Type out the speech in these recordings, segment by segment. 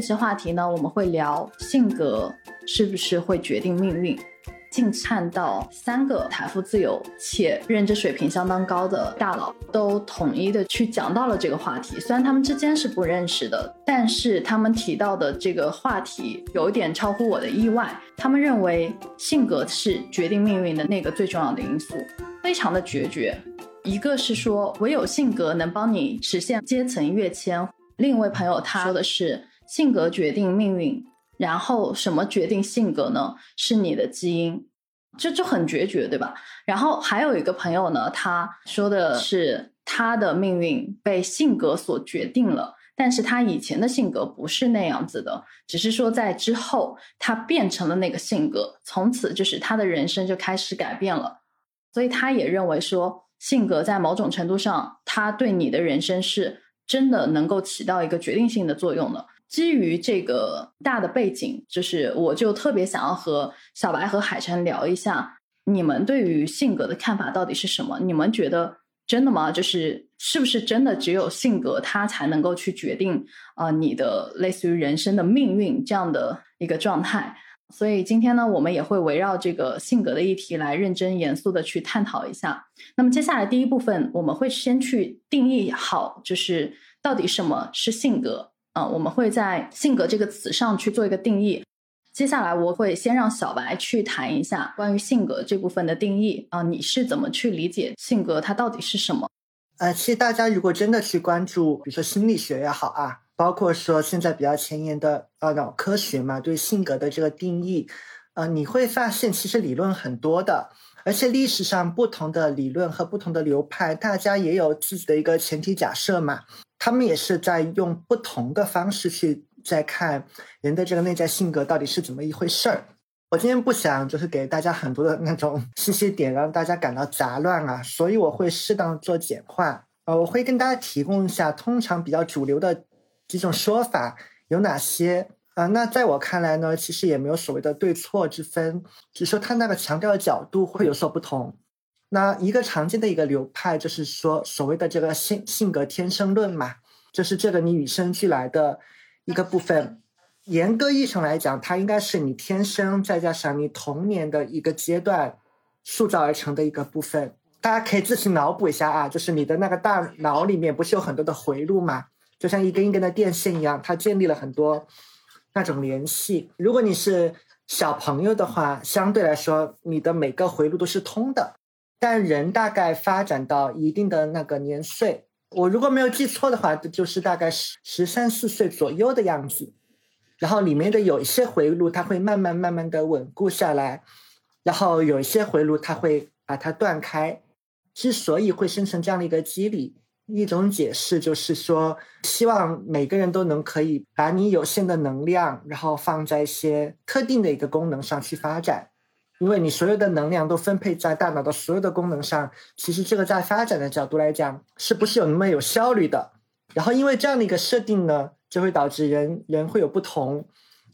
这期话题呢，我们会聊性格是不是会决定命运。近看到三个财富自由且认知水平相当高的大佬都统一的去讲到了这个话题。虽然他们之间是不认识的，但是他们提到的这个话题有一点超乎我的意外。他们认为性格是决定命运的那个最重要的因素，非常的决绝。一个是说唯有性格能帮你实现阶层跃迁，另一位朋友他说的是性格决定命运。然后什么决定性格呢？是你的基因，这就很决绝，对吧？然后还有一个朋友呢，他说的是他的命运被性格所决定了，但是他以前的性格不是那样子的，只是说在之后他变成了那个性格，从此就是他的人生就开始改变了。所以他也认为说，性格在某种程度上，他对你的人生是真的能够起到一个决定性的作用的。基于这个大的背景，就是我就特别想要和小白和海晨聊一下，你们对于性格的看法到底是什么？你们觉得真的吗？就是是不是真的只有性格它才能够去决定啊你的类似于人生的命运这样的一个状态？所以今天呢，我们也会围绕这个性格的议题来认真严肃的去探讨一下。那么接下来第一部分，我们会先去定义好，就是到底什么是性格。啊，我们会在性格这个词上去做一个定义。接下来我会先让小白去谈一下关于性格这部分的定义啊，你是怎么去理解性格它到底是什么？呃，其实大家如果真的去关注，比如说心理学也好啊，包括说现在比较前沿的呃脑科学嘛，对性格的这个定义，呃，你会发现其实理论很多的，而且历史上不同的理论和不同的流派，大家也有自己的一个前提假设嘛。他们也是在用不同的方式去在看人的这个内在性格到底是怎么一回事儿。我今天不想就是给大家很多的那种信息点，让大家感到杂乱啊，所以我会适当做简化。呃，我会跟大家提供一下通常比较主流的几种说法有哪些啊？那在我看来呢，其实也没有所谓的对错之分，只是说他那个强调的角度会有所不同。那一个常见的一个流派就是说，所谓的这个性性格天生论嘛，就是这个你与生俱来的一个部分。严格意义上来讲，它应该是你天生再加上你童年的一个阶段塑造而成的一个部分。大家可以自行脑补一下啊，就是你的那个大脑里面不是有很多的回路嘛，就像一根一根的电线一样，它建立了很多那种联系。如果你是小朋友的话，相对来说你的每个回路都是通的。但人大概发展到一定的那个年岁，我如果没有记错的话，就是大概十十三四岁左右的样子。然后里面的有一些回路，它会慢慢慢慢的稳固下来，然后有一些回路，它会把它断开。之所以会生成这样的一个机理，一种解释就是说，希望每个人都能可以把你有限的能量，然后放在一些特定的一个功能上去发展。因为你所有的能量都分配在大脑的所有的功能上，其实这个在发展的角度来讲，是不是有那么有效率的？然后因为这样的一个设定呢，就会导致人人会有不同，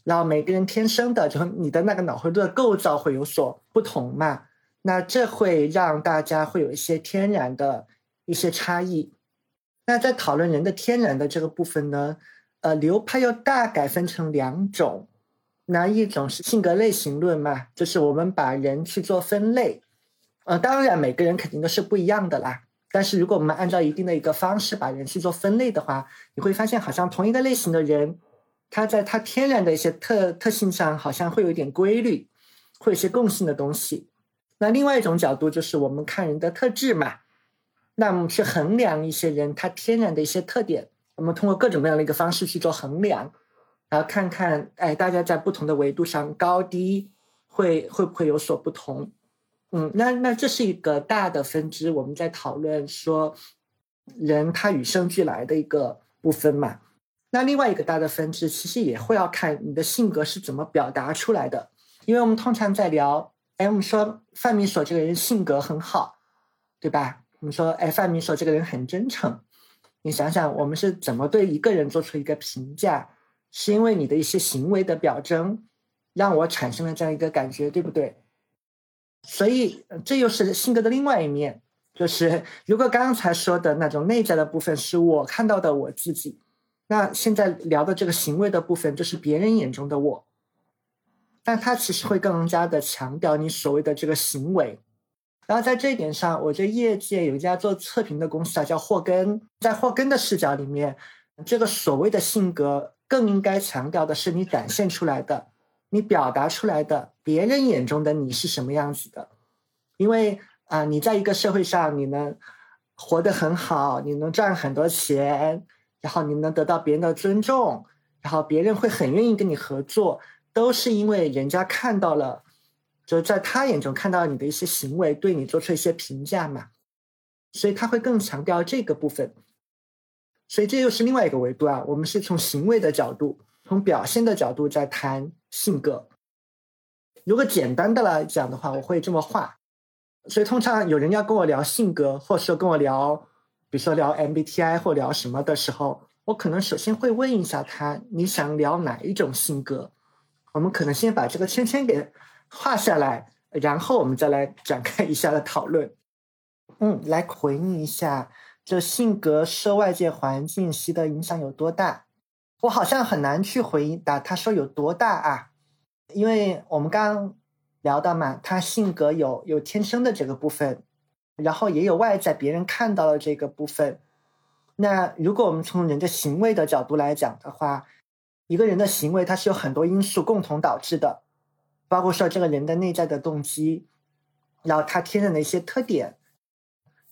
然后每个人天生的，就你的那个脑回路的构造会有所不同嘛？那这会让大家会有一些天然的一些差异。那在讨论人的天然的这个部分呢，呃，流派又大概分成两种。那一种是性格类型论嘛，就是我们把人去做分类，呃，当然每个人肯定都是不一样的啦。但是如果我们按照一定的一个方式把人去做分类的话，你会发现好像同一个类型的人，他在他天然的一些特特性上好像会有一点规律，会有些共性的东西。那另外一种角度就是我们看人的特质嘛，那么去衡量一些人他天然的一些特点，我们通过各种各样的一个方式去做衡量。然后看看，哎，大家在不同的维度上高低会会不会有所不同？嗯，那那这是一个大的分支，我们在讨论说人他与生俱来的一个部分嘛。那另外一个大的分支，其实也会要看你的性格是怎么表达出来的。因为我们通常在聊，哎，我们说范明所这个人性格很好，对吧？我们说，哎，范明所这个人很真诚。你想想，我们是怎么对一个人做出一个评价？是因为你的一些行为的表征，让我产生了这样一个感觉，对不对？所以这又是性格的另外一面，就是如果刚才说的那种内在的部分是我看到的我自己，那现在聊的这个行为的部分，就是别人眼中的我，但他其实会更加的强调你所谓的这个行为。然后在这一点上，我觉得业界有一家做测评的公司啊，叫霍根，在霍根的视角里面，这个所谓的性格更应该强调的是你展现出来的，你表达出来的，别人眼中的你是什么样子的。因为啊，你在一个社会上，你能活得很好，你能赚很多钱。然后你能得到别人的尊重，然后别人会很愿意跟你合作，都是因为人家看到了，就在他眼中看到你的一些行为，对你做出一些评价嘛，所以他会更强调这个部分。所以这又是另外一个维度啊，我们是从行为的角度，从表现的角度在谈性格。如果简单的来讲的话，我会这么画。所以通常有人要跟我聊性格，或者说跟我聊。比如说聊 MBTI 或聊什么的时候，我可能首先会问一下他，你想聊哪一种性格？我们可能先把这个圈圈给画下来，然后我们再来展开一下的讨论。嗯，来回应一下，这性格受外界环境习得影响有多大？我好像很难去回答他说有多大啊，因为我们刚聊到嘛，他性格有有天生的这个部分。然后也有外在别人看到的这个部分。那如果我们从人的行为的角度来讲的话，一个人的行为它是有很多因素共同导致的，包括说这个人的内在的动机，然后他天生的一些特点，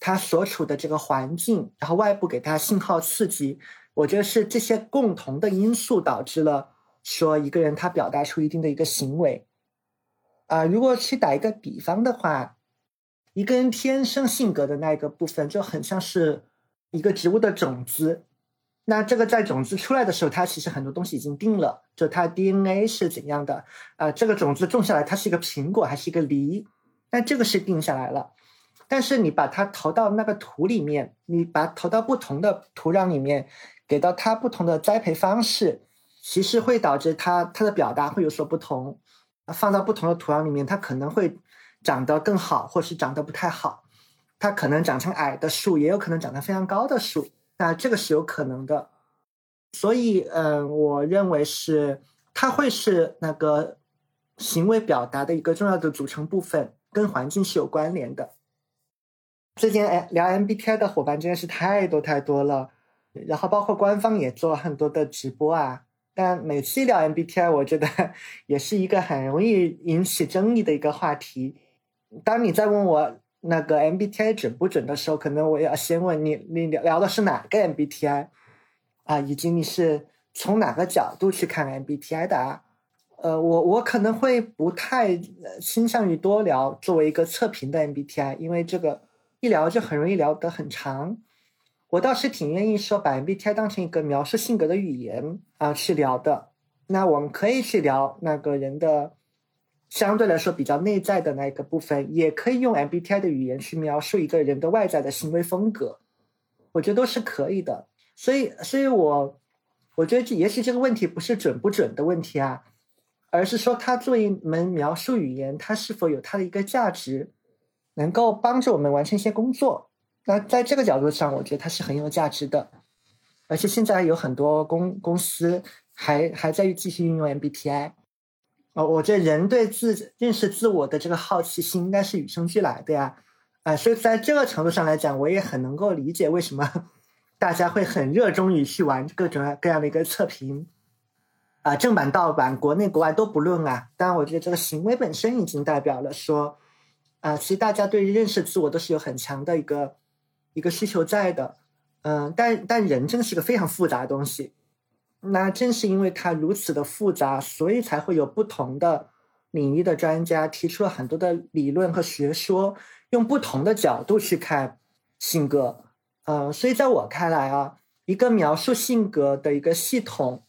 他所处的这个环境，然后外部给他信号刺激，我觉得是这些共同的因素导致了说一个人他表达出一定的一个行为。啊，如果去打一个比方的话。一个人天生性格的那一个部分，就很像是一个植物的种子。那这个在种子出来的时候，它其实很多东西已经定了，就它 DNA 是怎样的啊？这个种子种下来，它是一个苹果还是一个梨？那这个是定下来了。但是你把它投到那个土里面，你把投到不同的土壤里面，给到它不同的栽培方式，其实会导致它它的表达会有所不同。放到不同的土壤里面，它可能会。长得更好，或是长得不太好，它可能长成矮的树，也有可能长得非常高的树，那这个是有可能的。所以，嗯，我认为是它会是那个行为表达的一个重要的组成部分，跟环境是有关联的。最近哎，聊 MBTI 的伙伴真的是太多太多了，然后包括官方也做了很多的直播啊。但每次聊 MBTI，我觉得 也是一个很容易引起争议的一个话题。当你在问我那个 MBTI 准不准的时候，可能我要先问你，你聊聊的是哪个 MBTI 啊？以及你是从哪个角度去看 MBTI 的啊？呃，我我可能会不太倾向于多聊作为一个测评的 MBTI，因为这个一聊就很容易聊得很长。我倒是挺愿意说把 MBTI 当成一个描述性格的语言啊去聊的。那我们可以去聊那个人的。相对来说比较内在的那一个部分，也可以用 MBTI 的语言去描述一个人的外在的行为风格，我觉得都是可以的。所以，所以我我觉得这也许这个问题不是准不准的问题啊，而是说它作为一门描述语言，它是否有它的一个价值，能够帮助我们完成一些工作。那在这个角度上，我觉得它是很有价值的。而且现在有很多公公司还还在继续运用 MBTI。哦，我觉得人对自认识自我的这个好奇心应该是与生俱来的呀，啊，所以在这个程度上来讲，我也很能够理解为什么 大家会很热衷于去玩各种各样的一个测评，啊，正版盗版，国内国外都不论啊。当然，我觉得这个行为本身已经代表了说，啊，其实大家对于认识自我都是有很强的一个一个需求在的，嗯，但但人真的是个非常复杂的东西。那正是因为它如此的复杂，所以才会有不同的领域的专家提出了很多的理论和学说，用不同的角度去看性格。呃，所以在我看来啊，一个描述性格的一个系统，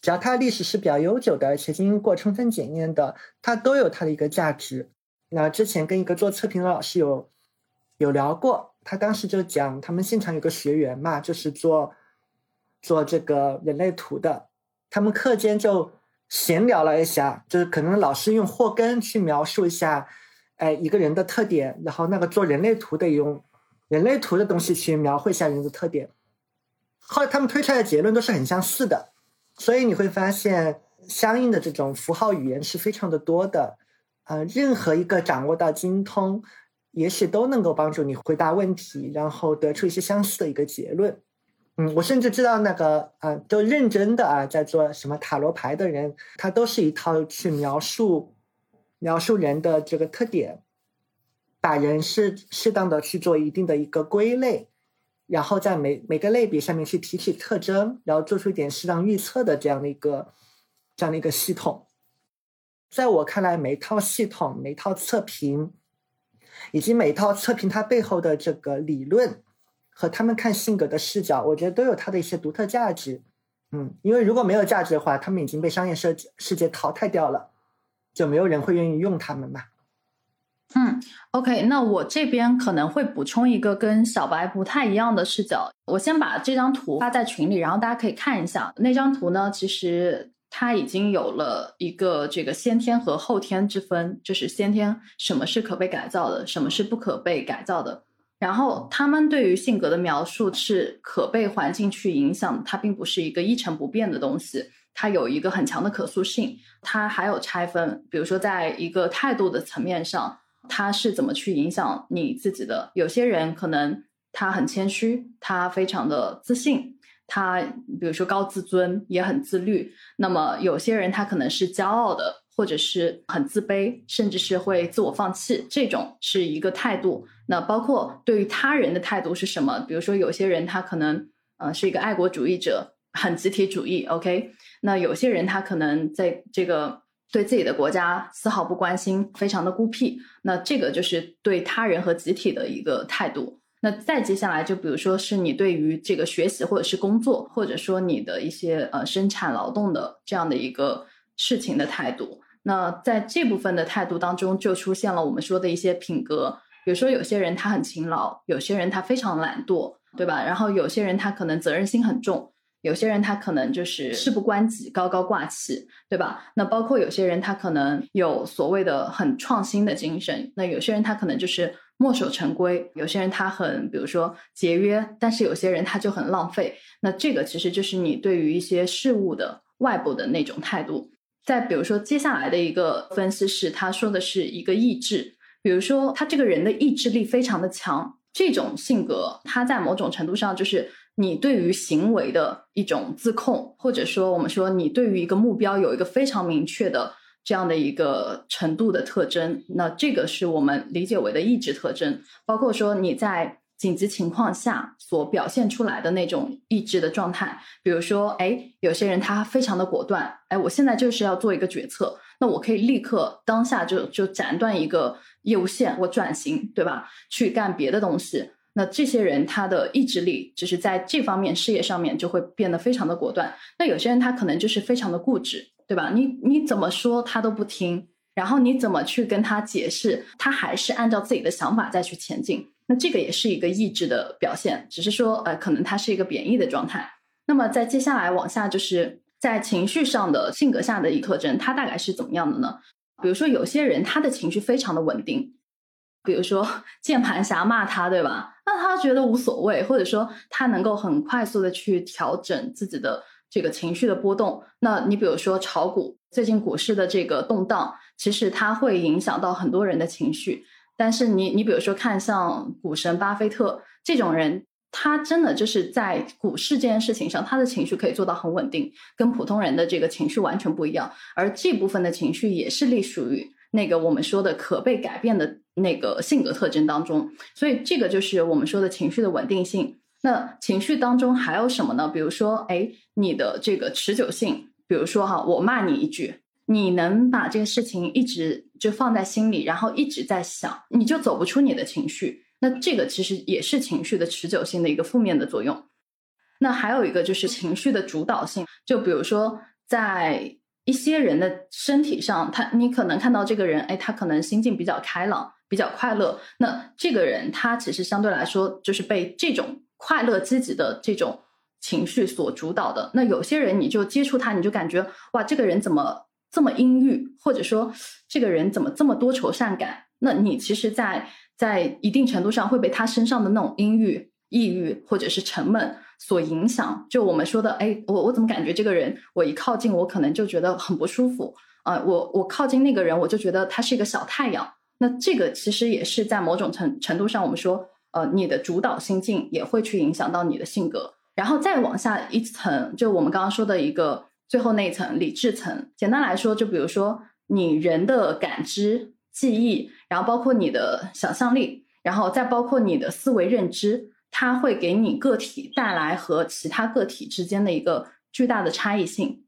只要它历史是比较悠久的，而且经过充分检验的，它都有它的一个价值。那之前跟一个做测评的老师有有聊过，他当时就讲，他们现场有个学员嘛，就是做。做这个人类图的，他们课间就闲聊了一下，就是可能老师用霍根去描述一下，哎，一个人的特点，然后那个做人类图的用人类图的东西去描绘一下人的特点。后来他们推出来的结论都是很相似的，所以你会发现相应的这种符号语言是非常的多的。呃，任何一个掌握到精通，也许都能够帮助你回答问题，然后得出一些相似的一个结论。嗯，我甚至知道那个啊，都认真的啊，在做什么塔罗牌的人，他都是一套去描述描述人的这个特点，把人适适当的去做一定的一个归类，然后在每每个类别上面去提取特征，然后做出一点适当预测的这样的一个这样的一个系统。在我看来，每一套系统、每一套测评，以及每一套测评它背后的这个理论和他们看性格的视角，我觉得都有它的一些独特价值。嗯，因为如果没有价值的话，他们已经被商业世世界淘汰掉了，就没有人会愿意用他们嘛。嗯，OK，那我这边可能会补充一个跟小白不太一样的视角。我先把这张图发在群里，然后大家可以看一下那张图呢，其实。他已经有了一个这个先天和后天之分，就是先天什么是可被改造的，什么是不可被改造的。然后他们对于性格的描述是可被环境去影响，它并不是一个一成不变的东西，它有一个很强的可塑性。它还有拆分，比如说在一个态度的层面上，它是怎么去影响你自己的？有些人可能他很谦虚，他非常的自信。他比如说高自尊，也很自律。那么有些人他可能是骄傲的，或者是很自卑，甚至是会自我放弃。这种是一个态度。那包括对于他人的态度是什么？比如说有些人他可能呃是一个爱国主义者，很集体主义。OK，那有些人他可能在这个对自己的国家丝毫不关心，非常的孤僻。那这个就是对他人和集体的一个态度。那再接下来，就比如说是你对于这个学习或者是工作，或者说你的一些呃生产劳动的这样的一个事情的态度。那在这部分的态度当中，就出现了我们说的一些品格。比如说，有些人他很勤劳，有些人他非常懒惰，对吧？然后有些人他可能责任心很重，有些人他可能就是事不关己，高高挂起，对吧？那包括有些人他可能有所谓的很创新的精神，那有些人他可能就是。墨守成规，有些人他很，比如说节约，但是有些人他就很浪费。那这个其实就是你对于一些事物的外部的那种态度。再比如说，接下来的一个分析是，他说的是一个意志，比如说他这个人的意志力非常的强，这种性格，他在某种程度上就是你对于行为的一种自控，或者说我们说你对于一个目标有一个非常明确的。这样的一个程度的特征，那这个是我们理解为的意志特征，包括说你在紧急情况下所表现出来的那种意志的状态，比如说，哎，有些人他非常的果断，哎，我现在就是要做一个决策，那我可以立刻当下就就斩断一个业务线，我转型，对吧？去干别的东西。那这些人他的意志力，就是在这方面事业上面就会变得非常的果断。那有些人他可能就是非常的固执。对吧？你你怎么说他都不听，然后你怎么去跟他解释，他还是按照自己的想法再去前进。那这个也是一个意志的表现，只是说呃，可能他是一个贬义的状态。那么在接下来往下，就是在情绪上的性格下的一特征，他大概是怎么样的呢？比如说有些人他的情绪非常的稳定，比如说 键盘侠骂他，对吧？那他觉得无所谓，或者说他能够很快速的去调整自己的。这个情绪的波动，那你比如说炒股，最近股市的这个动荡，其实它会影响到很多人的情绪。但是你你比如说看像股神巴菲特这种人，他真的就是在股市这件事情上，他的情绪可以做到很稳定，跟普通人的这个情绪完全不一样。而这部分的情绪也是隶属于那个我们说的可被改变的那个性格特征当中。所以这个就是我们说的情绪的稳定性。那情绪当中还有什么呢？比如说，哎，你的这个持久性，比如说哈，我骂你一句，你能把这个事情一直就放在心里，然后一直在想，你就走不出你的情绪。那这个其实也是情绪的持久性的一个负面的作用。那还有一个就是情绪的主导性，就比如说在一些人的身体上，他你可能看到这个人，哎，他可能心境比较开朗，比较快乐。那这个人他其实相对来说就是被这种。快乐积极的这种情绪所主导的，那有些人你就接触他，你就感觉哇，这个人怎么这么阴郁，或者说这个人怎么这么多愁善感？那你其实，在在一定程度上会被他身上的那种阴郁抑郁或者是沉闷所影响。就我们说的，哎，我我怎么感觉这个人，我一靠近，我可能就觉得很不舒服啊。我我靠近那个人，我就觉得他是一个小太阳。那这个其实也是在某种程程度上，我们说，呃，你的主导心境也会去影响到你的性格。然后再往下一层，就我们刚刚说的一个最后那一层理智层。简单来说，就比如说你人的感知、记忆，然后包括你的想象力，然后再包括你的思维认知，它会给你个体带来和其他个体之间的一个巨大的差异性。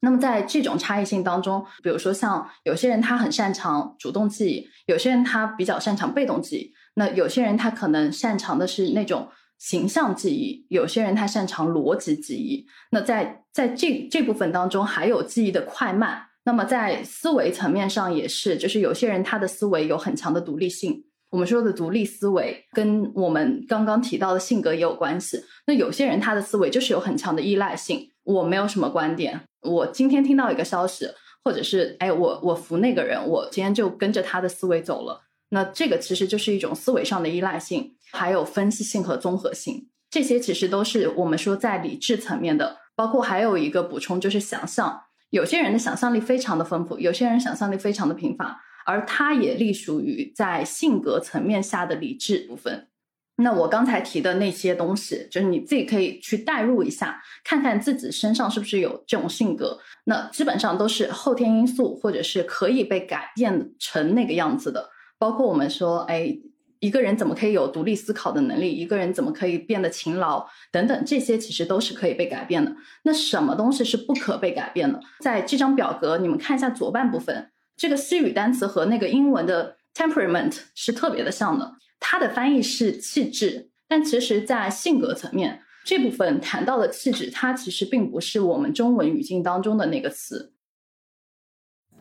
那么在这种差异性当中，比如说像有些人他很擅长主动记忆，有些人他比较擅长被动记忆，那有些人他可能擅长的是那种形象记忆，有些人他擅长逻辑记忆。那在在这这部分当中，还有记忆的快慢。那么在思维层面上也是，就是有些人他的思维有很强的独立性。我们说的独立思维跟我们刚刚提到的性格也有关系。那有些人他的思维就是有很强的依赖性，我没有什么观点。我今天听到一个消息，或者是哎，我我服那个人，我今天就跟着他的思维走了。那这个其实就是一种思维上的依赖性，还有分析性和综合性，这些其实都是我们说在理智层面的。包括还有一个补充就是想象，有些人的想象力非常的丰富，有些人想象力非常的贫乏，而它也隶属于在性格层面下的理智部分。那我刚才提的那些东西，就是你自己可以去代入一下，看看自己身上是不是有这种性格。那基本上都是后天因素，或者是可以被改变成那个样子的。包括我们说，哎，一个人怎么可以有独立思考的能力？一个人怎么可以变得勤劳？等等，这些其实都是可以被改变的。那什么东西是不可被改变的？在这张表格，你们看一下左半部分，这个西语单词和那个英文的 temperament 是特别的像的。它的翻译是气质，但其实，在性格层面这部分谈到的气质，它其实并不是我们中文语境当中的那个词。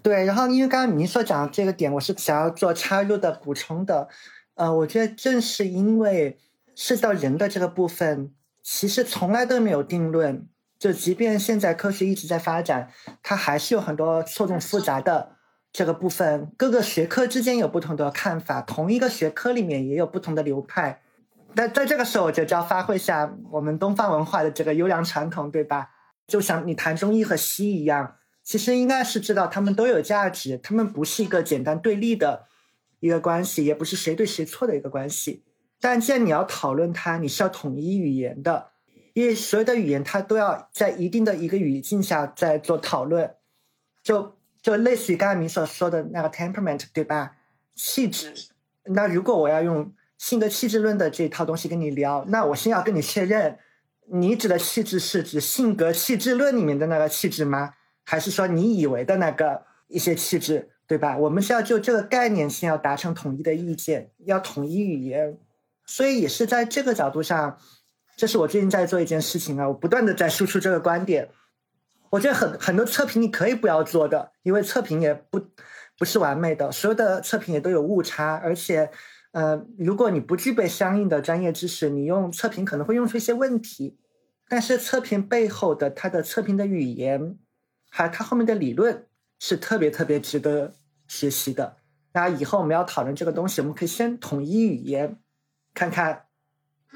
对，然后因为刚刚您所讲的这个点，我是想要做插入的补充的。呃，我觉得正是因为涉及到人的这个部分，其实从来都没有定论。就即便现在科学一直在发展，它还是有很多错综复杂的。这个部分各个学科之间有不同的看法，同一个学科里面也有不同的流派。但在这个时候，我就要发挥一下我们东方文化的这个优良传统，对吧？就像你谈中医和西医一样，其实应该是知道他们都有价值，他们不是一个简单对立的一个关系，也不是谁对谁错的一个关系。但既然你要讨论它，你是要统一语言的，因为所有的语言它都要在一定的一个语境下在做讨论，就。就类似于刚才你所说的那个 temperament，对吧？气质。那如果我要用性格气质论的这套东西跟你聊，那我先要跟你确认，你指的气质是指性格气质论里面的那个气质吗？还是说你以为的那个一些气质，对吧？我们是要就这个概念先要达成统一的意见，要统一语言。所以也是在这个角度上，这是我最近在做一件事情啊，我不断的在输出这个观点。我觉得很很多测评你可以不要做的，因为测评也不不是完美的，所有的测评也都有误差，而且，呃，如果你不具备相应的专业知识，你用测评可能会用出一些问题。但是测评背后的它的测评的语言，还有它后面的理论是特别特别值得学习的。那以后我们要讨论这个东西，我们可以先统一语言，看看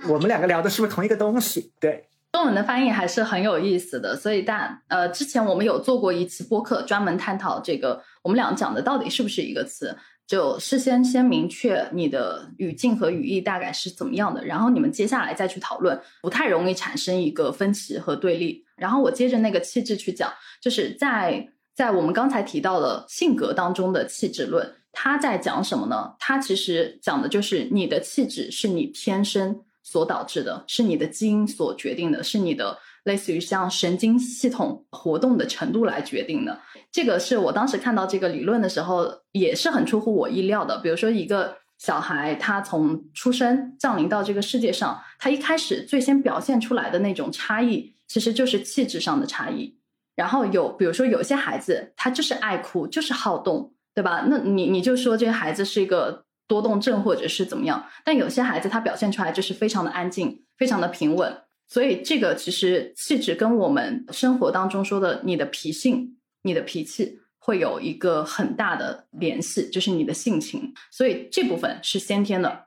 我们两个聊的是不是同一个东西，对。中文的翻译还是很有意思的，所以但呃，之前我们有做过一次播客，专门探讨这个我们俩讲的到底是不是一个词，就事先先明确你的语境和语义大概是怎么样的，然后你们接下来再去讨论，不太容易产生一个分歧和对立。然后我接着那个气质去讲，就是在在我们刚才提到的性格当中的气质论，它在讲什么呢？它其实讲的就是你的气质是你天生。所导致的是你的基因所决定的，是你的类似于像神经系统活动的程度来决定的。这个是我当时看到这个理论的时候，也是很出乎我意料的。比如说，一个小孩他从出生降临到这个世界上，他一开始最先表现出来的那种差异，其实就是气质上的差异。然后有，比如说有些孩子他就是爱哭，就是好动，对吧？那你你就说这个孩子是一个。多动症或者是怎么样，但有些孩子他表现出来就是非常的安静，非常的平稳，所以这个其实气质跟我们生活当中说的你的脾性、你的脾气会有一个很大的联系，就是你的性情，所以这部分是先天的。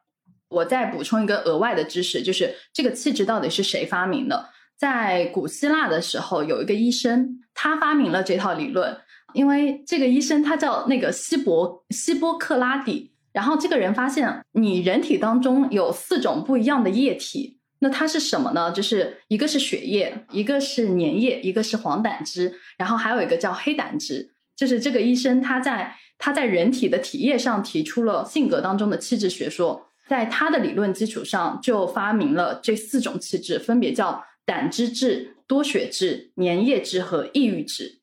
我再补充一个额外的知识，就是这个气质到底是谁发明的？在古希腊的时候，有一个医生，他发明了这套理论。因为这个医生他叫那个希伯希波克拉底，然后这个人发现你人体当中有四种不一样的液体，那它是什么呢？就是一个是血液，一个是粘液，一个是黄胆汁，然后还有一个叫黑胆汁。就是这个医生他在他在人体的体液上提出了性格当中的气质学说，在他的理论基础上就发明了这四种气质，分别叫胆汁质、多血质、粘液质和抑郁质。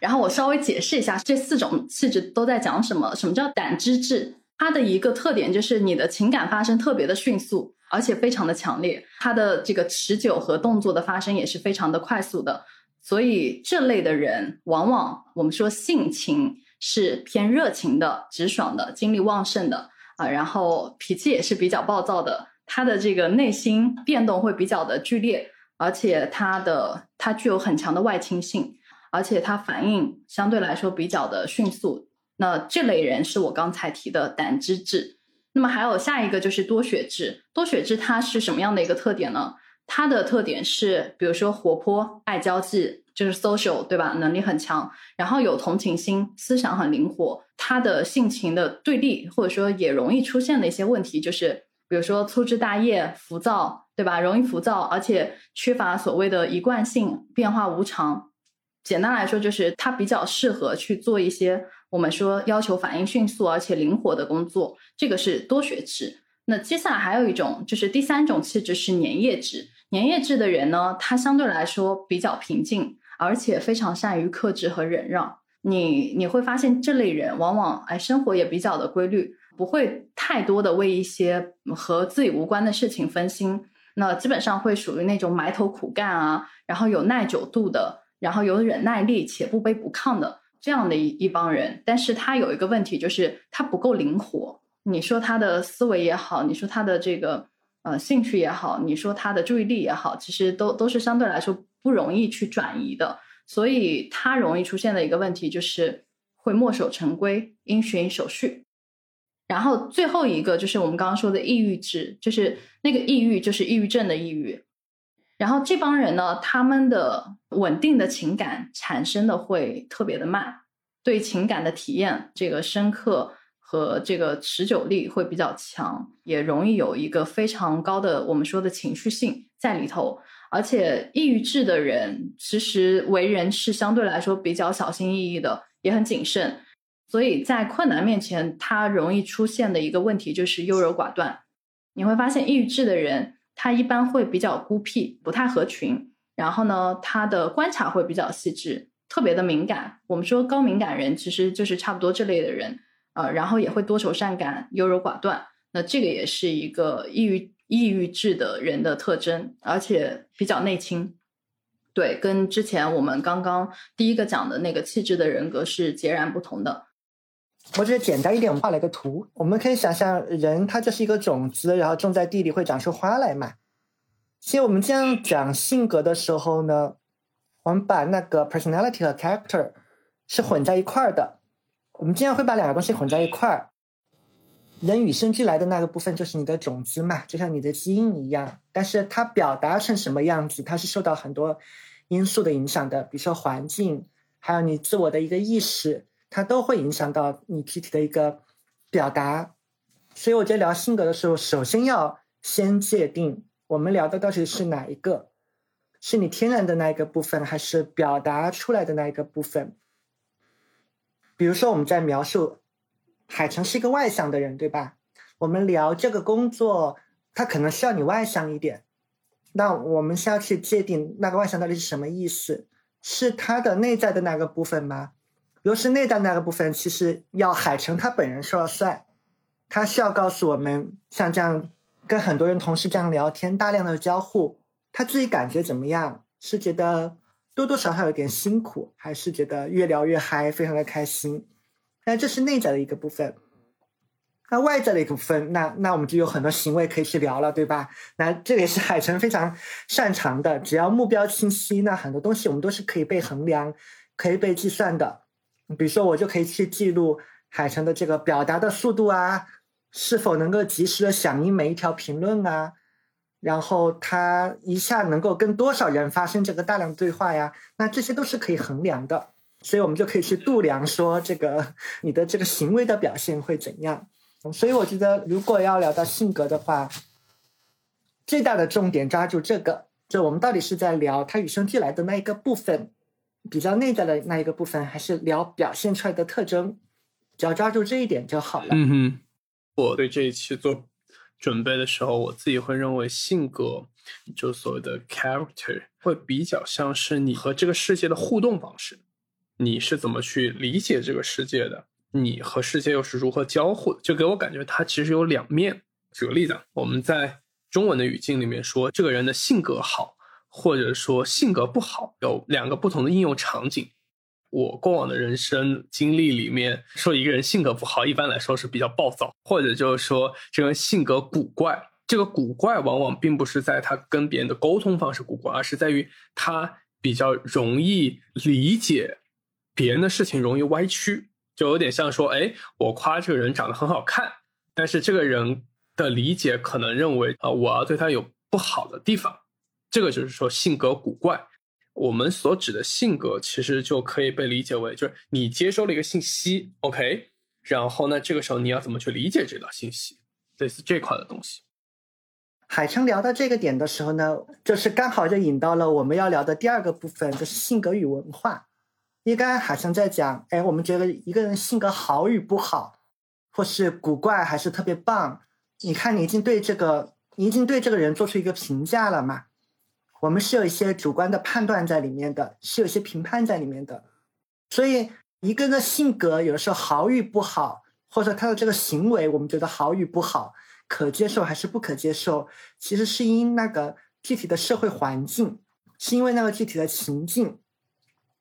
然后我稍微解释一下这四种气质都在讲什么。什么叫胆汁质？它的一个特点就是你的情感发生特别的迅速，而且非常的强烈。它的这个持久和动作的发生也是非常的快速的。所以这类的人，往往我们说性情是偏热情的、直爽的、精力旺盛的啊，然后脾气也是比较暴躁的。他的这个内心变动会比较的剧烈，而且他的他具有很强的外倾性。而且它反应相对来说比较的迅速，那这类人是我刚才提的胆汁质。那么还有下一个就是多血质，多血质它是什么样的一个特点呢？它的特点是，比如说活泼、爱交际，就是 social，对吧？能力很强，然后有同情心，思想很灵活。他的性情的对立，或者说也容易出现的一些问题，就是比如说粗枝大叶、浮躁，对吧？容易浮躁，而且缺乏所谓的一贯性，变化无常。简单来说，就是他比较适合去做一些我们说要求反应迅速而且灵活的工作，这个是多血质。那接下来还有一种，就是第三种气质是粘液质。粘液质的人呢，他相对来说比较平静，而且非常善于克制和忍让。你你会发现这类人往往哎生活也比较的规律，不会太多的为一些和自己无关的事情分心。那基本上会属于那种埋头苦干啊，然后有耐久度的。然后有忍耐力且不卑不亢的这样的一一帮人，但是他有一个问题，就是他不够灵活。你说他的思维也好，你说他的这个呃兴趣也好，你说他的注意力也好，其实都都是相对来说不容易去转移的。所以他容易出现的一个问题就是会墨守成规，因循守序。然后最后一个就是我们刚刚说的抑郁质，就是那个抑郁就是抑郁症的抑郁。然后这帮人呢，他们的稳定的情感产生的会特别的慢，对情感的体验这个深刻和这个持久力会比较强，也容易有一个非常高的我们说的情绪性在里头。而且抑郁质的人其实为人是相对来说比较小心翼翼的，也很谨慎，所以在困难面前，他容易出现的一个问题就是优柔寡断。你会发现抑郁质的人。他一般会比较孤僻，不太合群。然后呢，他的观察会比较细致，特别的敏感。我们说高敏感人其实就是差不多这类的人，呃，然后也会多愁善感、优柔寡断。那这个也是一个抑郁抑郁质的人的特征，而且比较内倾。对，跟之前我们刚刚第一个讲的那个气质的人格是截然不同的。我觉得简单一点，画了一个图。我们可以想象，人它就是一个种子，然后种在地里会长出花来嘛。其实我们这样讲性格的时候呢，我们把那个 personality 和 character 是混在一块儿的。我们经常会把两个东西混在一块儿。人与生俱来的那个部分就是你的种子嘛，就像你的基因一样。但是它表达成什么样子，它是受到很多因素的影响的，比如说环境，还有你自我的一个意识。它都会影响到你具体的一个表达，所以我觉得聊性格的时候，首先要先界定我们聊的到底是哪一个，是你天然的那一个部分，还是表达出来的那一个部分。比如说我们在描述海城是一个外向的人，对吧？我们聊这个工作，他可能需要你外向一点，那我们是要去界定那个外向到底是什么意思？是他的内在的那个部分吗？如果是内在那个部分，其实要海城他本人说了算，他需要告诉我们，像这样跟很多人同事这样聊天，大量的交互，他自己感觉怎么样？是觉得多多少少有点辛苦，还是觉得越聊越嗨，非常的开心？那这是内在的一个部分。那外在的一部分，那那我们就有很多行为可以去聊了，对吧？那这也是海城非常擅长的，只要目标清晰，那很多东西我们都是可以被衡量、可以被计算的。比如说，我就可以去记录海城的这个表达的速度啊，是否能够及时的响应每一条评论啊？然后他一下能够跟多少人发生这个大量对话呀？那这些都是可以衡量的，所以我们就可以去度量说这个你的这个行为的表现会怎样。所以我觉得，如果要聊到性格的话，最大的重点抓住这个，就我们到底是在聊他与生俱来的那一个部分，比较内在的那一个部分，还是聊表现出来的特征？只要抓住这一点就好了。嗯哼，我对这一期做准备的时候，我自己会认为性格，就所谓的 character，会比较像是你和这个世界的互动方式，你是怎么去理解这个世界的，你和世界又是如何交互的，就给我感觉它其实有两面。举个例子，我们在。中文的语境里面说，这个人的性格好，或者说性格不好，有两个不同的应用场景。我过往的人生经历里面，说一个人性格不好，一般来说是比较暴躁，或者就是说这个人性格古怪。这个古怪往往并不是在他跟别人的沟通方式古怪，而是在于他比较容易理解别人的事情，容易歪曲。就有点像说，哎，我夸这个人长得很好看，但是这个人。的理解可能认为啊，我要对他有不好的地方，这个就是说性格古怪。我们所指的性格，其实就可以被理解为，就是你接收了一个信息，OK，然后呢，这个时候你要怎么去理解这条信息，类似这块的东西。海城聊到这个点的时候呢，就是刚好就引到了我们要聊的第二个部分，就是性格与文化。因为刚刚海城在讲，哎，我们觉得一个人性格好与不好，或是古怪还是特别棒。你看，你已经对这个，你已经对这个人做出一个评价了嘛？我们是有一些主观的判断在里面的，是有些评判在里面的。所以，一个人的性格有的时候好与不好，或者他的这个行为，我们觉得好与不好，可接受还是不可接受，其实是因那个具体的社会环境，是因为那个具体的情境，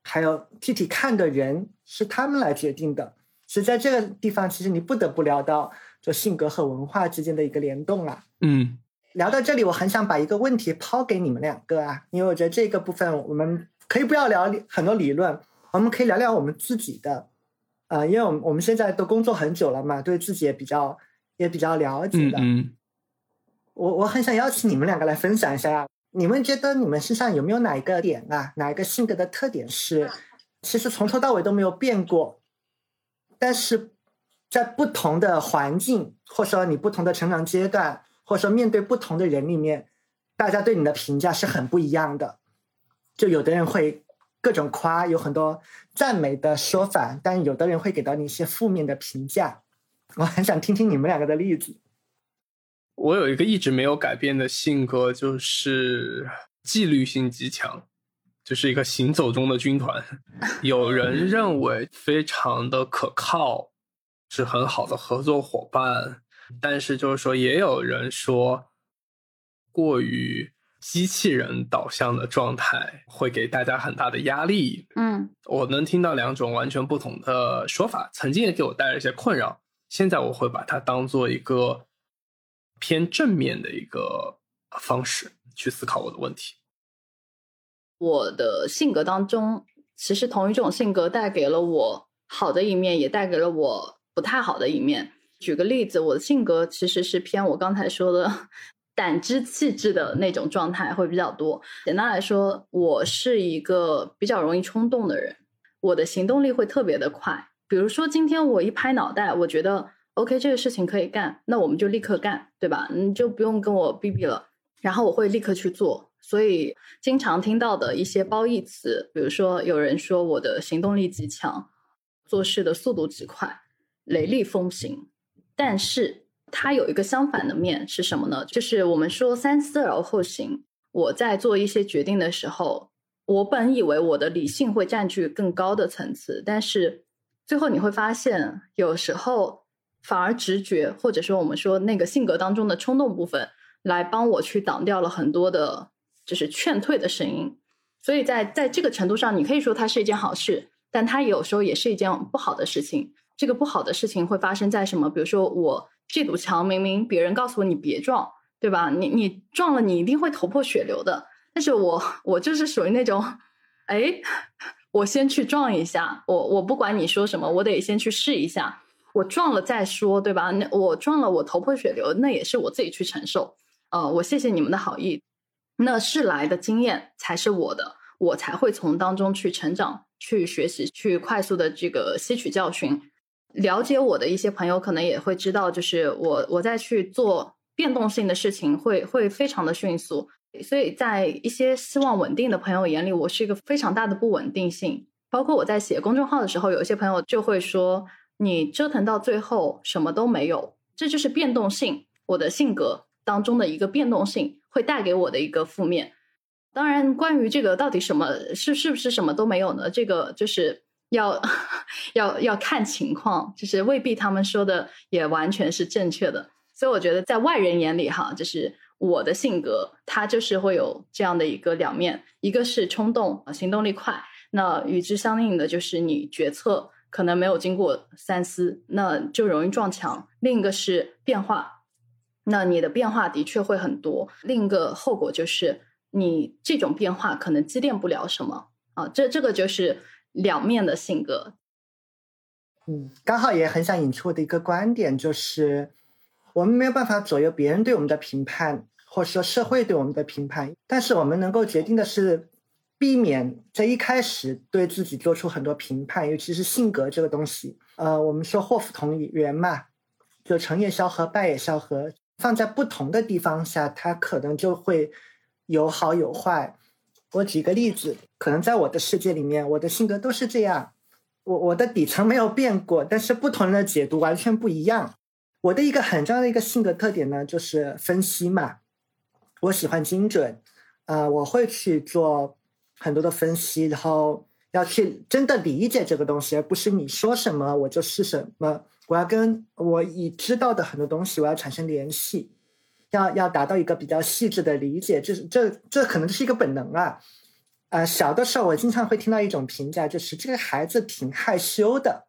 还有具体看的人，是他们来决定的。所以，在这个地方，其实你不得不聊到。就性格和文化之间的一个联动了。嗯，聊到这里，我很想把一个问题抛给你们两个啊，因为我觉得这个部分我们可以不要聊很多理论，我们可以聊聊我们自己的。啊，因为我们我们现在都工作很久了嘛，对自己也比较也比较了解的。嗯，我我很想邀请你们两个来分享一下，你们觉得你们身上有没有哪一个点啊，哪一个性格的特点是其实从头到尾都没有变过，但是。在不同的环境，或者说你不同的成长阶段，或者说面对不同的人里面，大家对你的评价是很不一样的。就有的人会各种夸，有很多赞美的说法，但有的人会给到你一些负面的评价。我很想听听你们两个的例子。我有一个一直没有改变的性格，就是纪律性极强，就是一个行走中的军团。有人认为非常的可靠。是很好的合作伙伴，但是就是说，也有人说，过于机器人导向的状态会给大家很大的压力。嗯，我能听到两种完全不同的说法，曾经也给我带来一些困扰。现在我会把它当做一个偏正面的一个方式去思考我的问题。我的性格当中，其实同一种性格带给了我好的一面，也带给了我。不太好的一面，举个例子，我的性格其实是偏我刚才说的 胆汁气质的那种状态会比较多。简单来说，我是一个比较容易冲动的人，我的行动力会特别的快。比如说今天我一拍脑袋，我觉得 OK 这个事情可以干，那我们就立刻干，对吧？你就不用跟我逼逼了，然后我会立刻去做。所以经常听到的一些褒义词，比如说有人说我的行动力极强，做事的速度极快。雷厉风行，但是它有一个相反的面是什么呢？就是我们说三思而后行。我在做一些决定的时候，我本以为我的理性会占据更高的层次，但是最后你会发现，有时候反而直觉或者说我们说那个性格当中的冲动部分，来帮我去挡掉了很多的，就是劝退的声音。所以在在这个程度上，你可以说它是一件好事，但它有时候也是一件不好的事情。这个不好的事情会发生在什么？比如说，我这堵墙明明别人告诉我你别撞，对吧？你你撞了，你一定会头破血流的。但是我我就是属于那种，哎，我先去撞一下，我我不管你说什么，我得先去试一下。我撞了再说，对吧？那我撞了，我头破血流，那也是我自己去承受。呃，我谢谢你们的好意，那是来的经验才是我的，我才会从当中去成长、去学习、去快速的这个吸取教训。了解我的一些朋友可能也会知道，就是我我在去做变动性的事情会会非常的迅速，所以在一些希望稳定的朋友眼里，我是一个非常大的不稳定性。包括我在写公众号的时候，有一些朋友就会说。你折腾到最后什么都没有，这就是变动性。我的性格当中的一个变动性会带给我的一个负面。当然，关于这个到底什么是是不是什么都没有呢？这个就是要 要要看情况，就是未必他们说的也完全是正确的。所以我觉得在外人眼里，哈，就是我的性格，它就是会有这样的一个两面，一个是冲动，行动力快，那与之相应的就是你决策。可能没有经过三思，那就容易撞墙。另一个是变化，那你的变化的确会很多。另一个后果就是你这种变化可能积淀不了什么啊。这这个就是两面的性格。嗯，刚好也很想引出我的一个观点，就是我们没有办法左右别人对我们的评判，或者说社会对我们的评判，但是我们能够决定的是。避免在一开始对自己做出很多评判，尤其是性格这个东西。呃，我们说祸福同源嘛，就成也萧何，败也萧何。放在不同的地方下，它可能就会有好有坏。我举个例子，可能在我的世界里面，我的性格都是这样，我我的底层没有变过，但是不同人的解读完全不一样。我的一个很重要的一个性格特点呢，就是分析嘛，我喜欢精准，呃，我会去做。很多的分析，然后要去真的理解这个东西，而不是你说什么我就是什么。我要跟我已知道的很多东西，我要产生联系，要要达到一个比较细致的理解。这是这这可能是一个本能啊。啊，小的时候我经常会听到一种评价，就是这个孩子挺害羞的，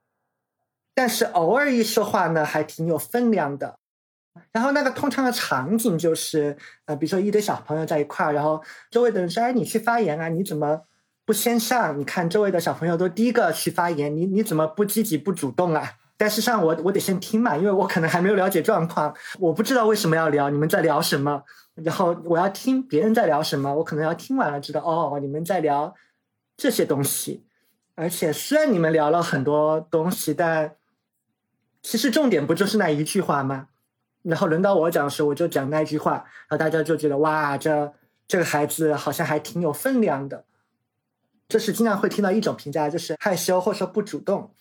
但是偶尔一说话呢，还挺有分量的。然后那个通常的场景就是，呃，比如说一堆小朋友在一块儿，然后周围的人说：“哎，你去发言啊，你怎么不先上？你看周围的小朋友都第一个去发言，你你怎么不积极不主动啊？”但是上我我得先听嘛，因为我可能还没有了解状况，我不知道为什么要聊，你们在聊什么，然后我要听别人在聊什么，我可能要听完了知道哦，你们在聊这些东西，而且虽然你们聊了很多东西，但其实重点不就是那一句话吗？然后轮到我讲的时候，我就讲那句话，然后大家就觉得哇，这这个孩子好像还挺有分量的。这是经常会听到一种评价，就是害羞或者说不主动。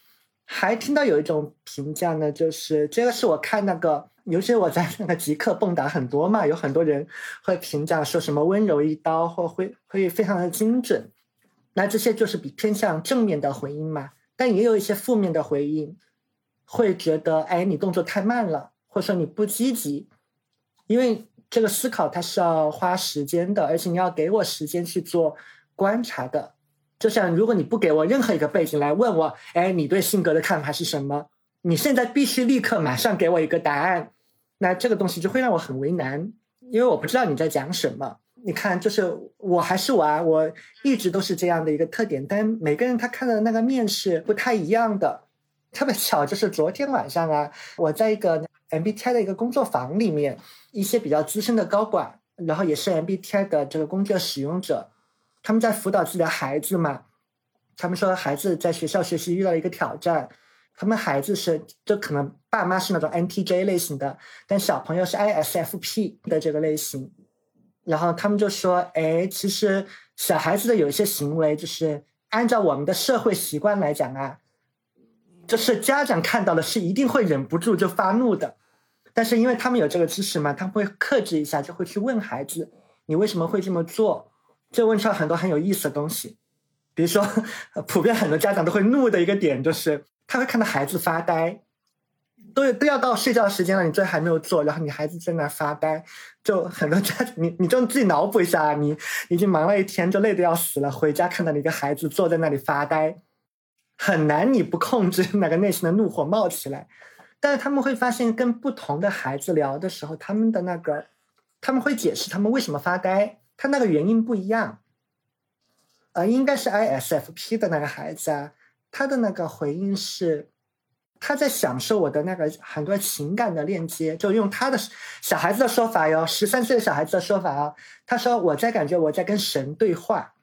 还听到有一种评价呢，就是这个是我看那个，尤其我在那个极客蹦跶很多嘛，有很多人会评价说什么温柔一刀，或会会非常的精准。那这些就是比偏向正面的回应嘛，但也有一些负面的回应，会觉得哎，你动作太慢了。或者说你不积极，因为这个思考它是要花时间的，而且你要给我时间去做观察的。就像如果你不给我任何一个背景来问我，哎，你对性格的看法是什么？你现在必须立刻马上给我一个答案，那这个东西就会让我很为难，因为我不知道你在讲什么。你看，就是我还是我啊，我一直都是这样的一个特点，但每个人他看到的那个面是不太一样的。特别巧，就是昨天晚上啊，我在一个。MBTI 的一个工作坊里面，一些比较资深的高管，然后也是 MBTI 的这个工具使用者，他们在辅导自己的孩子嘛。他们说孩子在学校学习遇到了一个挑战，他们孩子是就可能爸妈是那种 NTJ 类型的，但小朋友是 ISFP 的这个类型。然后他们就说：“哎，其实小孩子的有一些行为，就是按照我们的社会习惯来讲啊。”就是家长看到了是一定会忍不住就发怒的，但是因为他们有这个知识嘛，他们会克制一下，就会去问孩子：“你为什么会这么做？”就问出来很多很有意思的东西。比如说，普遍很多家长都会怒的一个点就是，他会看到孩子发呆，都都要到睡觉时间了，你这还没有做，然后你孩子在那发呆，就很多家你你就自己脑补一下，你已经忙了一天，就累得要死了，回家看到你一个孩子坐在那里发呆。很难，你不控制那个内心的怒火冒起来，但是他们会发现，跟不同的孩子聊的时候，他们的那个，他们会解释他们为什么发呆，他那个原因不一样。呃，应该是 ISFP 的那个孩子啊，他的那个回应是，他在享受我的那个很多情感的链接，就用他的小孩子的说法哟，十三岁的小孩子的说法啊，他说我在感觉我在跟神对话。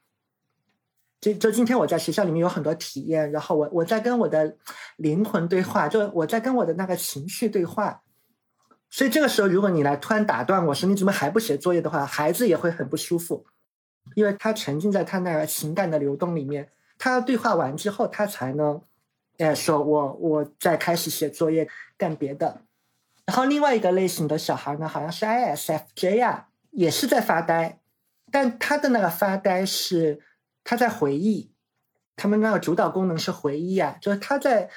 就就今天我在学校里面有很多体验，然后我我在跟我的灵魂对话，就我在跟我的那个情绪对话。所以这个时候，如果你来突然打断我说你怎么还不写作业的话，孩子也会很不舒服，因为他沉浸在他那个情感的流动里面，他对话完之后，他才能，哎，说我我在开始写作业干别的。然后另外一个类型的小孩呢，好像是 ISFJ 啊，也是在发呆，但他的那个发呆是他在回忆，他们那个主导功能是回忆啊，就是他在。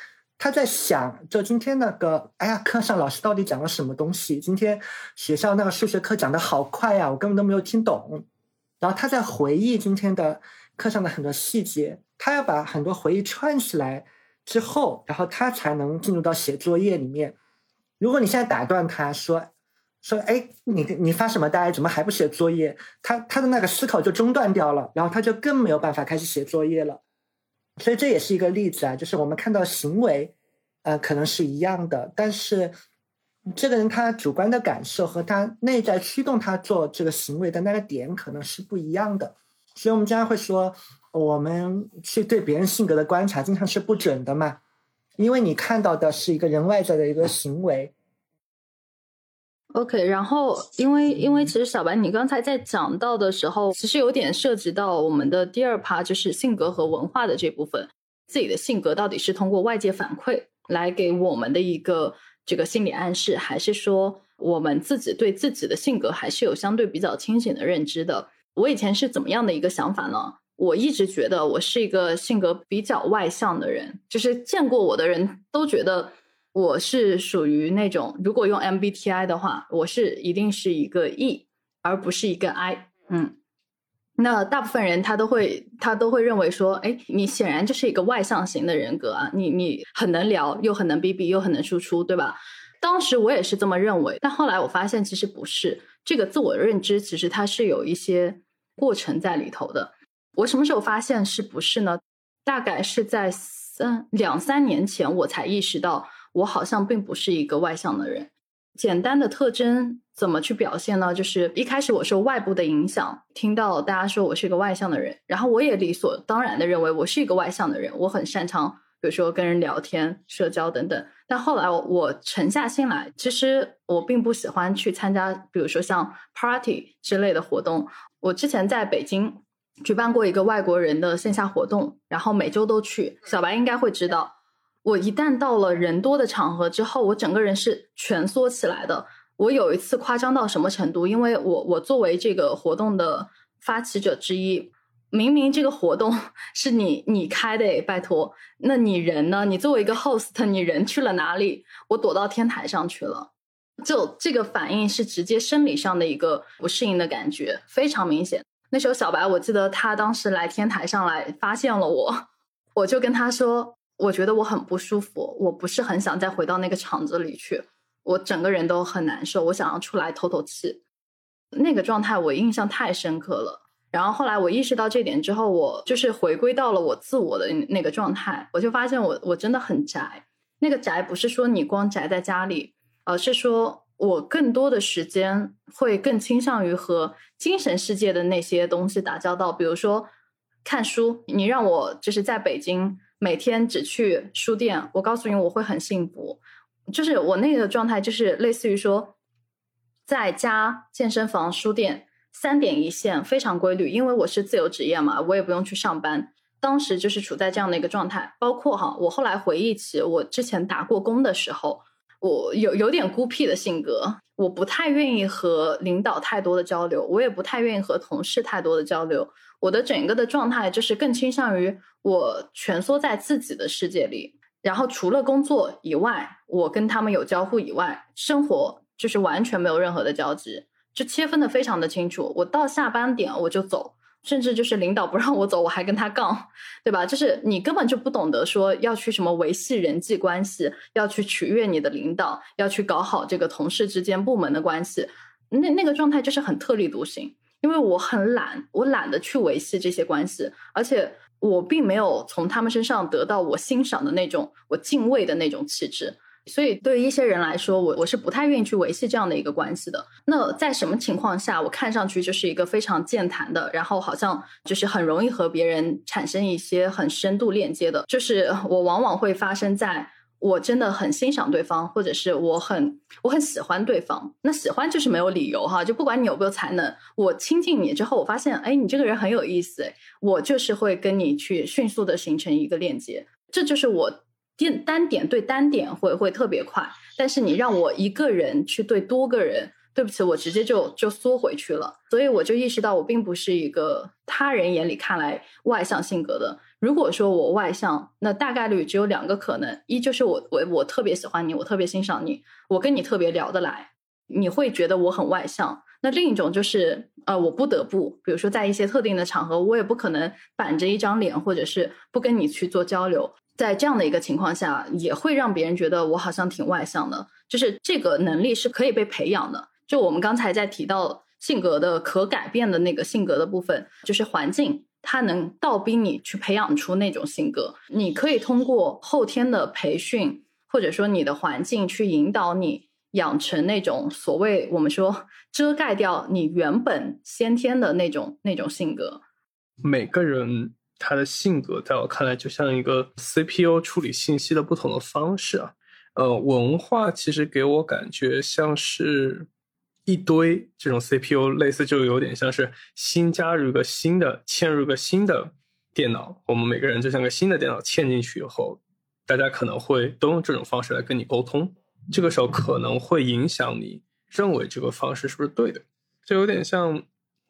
他在想，就今天那个，哎呀，课上老师到底讲了什么东西？今天学校那个数学课讲的好快呀，我根本都没有听懂。然后他在回忆今天的课上的很多细节，他要把很多回忆串起来之后，然后他才能进入到写作业里面。如果你现在打断他说，说，哎，你你发什么呆？怎么还不写作业？他他的那个思考就中断掉了，然后他就更没有办法开始写作业了。所以这也是一个例子啊，就是我们看到行为，呃，可能是一样的，但是这个人他主观的感受和他内在驱动他做这个行为的那个点可能是不一样的。所以我们经常会说，我们去对别人性格的观察经常是不准的嘛，因为你看到的是一个人外在的一个行为。OK，然后因为因为其实小白你刚才在讲到的时候，其实有点涉及到我们的第二趴，就是性格和文化的这部分。自己的性格到底是通过外界反馈来给我们的一个这个心理暗示，还是说我们自己对自己的性格还是有相对比较清醒的认知的？我以前是怎么样的一个想法呢？我一直觉得我是一个性格比较外向的人，就是见过我的人都觉得。我是属于那种，如果用 MBTI 的话，我是一定是一个 E，而不是一个 I。嗯，那大部分人他都会他都会认为说，哎，你显然就是一个外向型的人格啊，你你很能聊，又很能 BB，又很能输出，对吧？当时我也是这么认为，但后来我发现其实不是，这个自我认知其实它是有一些过程在里头的。我什么时候发现是不是呢？大概是在三两三年前，我才意识到。我好像并不是一个外向的人。简单的特征怎么去表现呢？就是一开始我受外部的影响，听到大家说我是一个外向的人，然后我也理所当然的认为我是一个外向的人，我很擅长，比如说跟人聊天、社交等等。但后来我沉下心来，其实我并不喜欢去参加，比如说像 party 之类的活动。我之前在北京举办过一个外国人的线下活动，然后每周都去。小白应该会知道。我一旦到了人多的场合之后，我整个人是蜷缩起来的。我有一次夸张到什么程度？因为我我作为这个活动的发起者之一，明明这个活动 是你你开的，拜托，那你人呢？你作为一个 host，你人去了哪里？我躲到天台上去了。就这个反应是直接生理上的一个不适应的感觉，非常明显。那时候小白，我记得他当时来天台上来发现了我，我就跟他说。我觉得我很不舒服，我不是很想再回到那个场子里去，我整个人都很难受，我想要出来透透气。那个状态我印象太深刻了。然后后来我意识到这点之后，我就是回归到了我自我的那个状态，我就发现我我真的很宅。那个宅不是说你光宅在家里，而是说我更多的时间会更倾向于和精神世界的那些东西打交道，比如说看书。你让我就是在北京。每天只去书店，我告诉你我会很幸福。就是我那个状态，就是类似于说，在家、健身房、书店三点一线，非常规律。因为我是自由职业嘛，我也不用去上班。当时就是处在这样的一个状态。包括哈，我后来回忆起我之前打过工的时候，我有有点孤僻的性格，我不太愿意和领导太多的交流，我也不太愿意和同事太多的交流。我的整个的状态就是更倾向于我蜷缩在自己的世界里，然后除了工作以外，我跟他们有交互以外，生活就是完全没有任何的交集，就切分的非常的清楚。我到下班点我就走，甚至就是领导不让我走，我还跟他杠，对吧？就是你根本就不懂得说要去什么维系人际关系，要去取悦你的领导，要去搞好这个同事之间部门的关系，那那个状态就是很特立独行。因为我很懒，我懒得去维系这些关系，而且我并没有从他们身上得到我欣赏的那种、我敬畏的那种气质。所以，对于一些人来说，我我是不太愿意去维系这样的一个关系的。那在什么情况下，我看上去就是一个非常健谈的，然后好像就是很容易和别人产生一些很深度链接的？就是我往往会发生在我真的很欣赏对方，或者是我很我很喜欢对方。那喜欢就是没有理由哈，就不管你有没有才能，我亲近你之后，我发现，哎，你这个人很有意思，我就是会跟你去迅速的形成一个链接。这就是我。单单点对单点会会特别快，但是你让我一个人去对多个人，对不起，我直接就就缩回去了。所以我就意识到，我并不是一个他人眼里看来外向性格的。如果说我外向，那大概率只有两个可能：一就是我我我特别喜欢你，我特别欣赏你，我跟你特别聊得来，你会觉得我很外向。那另一种就是，呃，我不得不，比如说在一些特定的场合，我也不可能板着一张脸，或者是不跟你去做交流。在这样的一个情况下，也会让别人觉得我好像挺外向的。就是这个能力是可以被培养的。就我们刚才在提到性格的可改变的那个性格的部分，就是环境它能倒逼你去培养出那种性格。你可以通过后天的培训，或者说你的环境去引导你养成那种所谓我们说遮盖掉你原本先天的那种那种性格。每个人。他的性格在我看来就像一个 CPU 处理信息的不同的方式啊，呃，文化其实给我感觉像是一堆这种 CPU，类似就有点像是新加入一个新的嵌入一个新的电脑，我们每个人就像个新的电脑嵌进去以后，大家可能会都用这种方式来跟你沟通，这个时候可能会影响你认为这个方式是不是对的，就有点像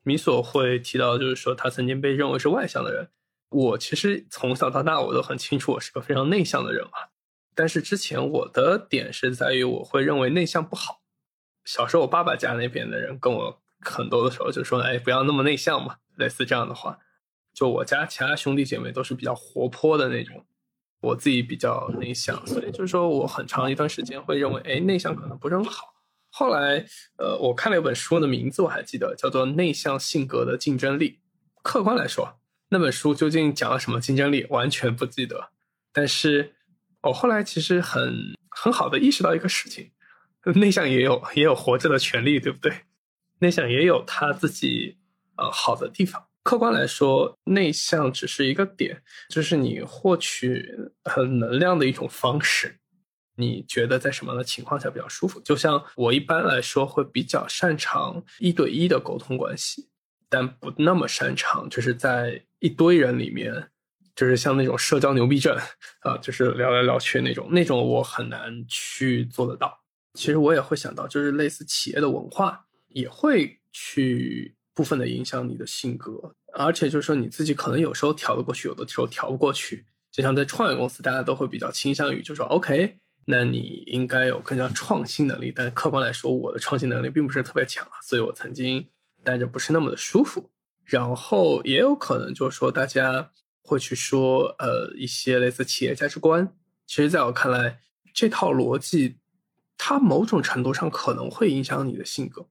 米索会提到，就是说他曾经被认为是外向的人。我其实从小到大，我都很清楚，我是个非常内向的人嘛。但是之前我的点是在于，我会认为内向不好。小时候我爸爸家那边的人跟我很多的时候就说：“哎，不要那么内向嘛。”类似这样的话。就我家其他兄弟姐妹都是比较活泼的那种，我自己比较内向，所以就是说我很长一段时间会认为，哎，内向可能不是很好。后来，呃，我看了一本书的名字我还记得，叫做《内向性格的竞争力》。客观来说。那本书究竟讲了什么竞争力？完全不记得。但是我后来其实很很好的意识到一个事情：内向也有也有活着的权利，对不对？内向也有他自己呃好的地方。客观来说，内向只是一个点，就是你获取很能量的一种方式。你觉得在什么样的情况下比较舒服？就像我一般来说会比较擅长一对一的沟通关系。但不那么擅长，就是在一堆人里面，就是像那种社交牛逼症 啊，就是聊来聊去那种，那种我很难去做得到。其实我也会想到，就是类似企业的文化也会去部分的影响你的性格，而且就是说你自己可能有时候调得过去，有的时候调不过去。就像在创业公司，大家都会比较倾向于就说，OK，那你应该有更加创新能力。但客观来说，我的创新能力并不是特别强，所以我曾经。待着不是那么的舒服，然后也有可能就是说，大家会去说，呃，一些类似企业价值观。其实，在我看来，这套逻辑，它某种程度上可能会影响你的性格。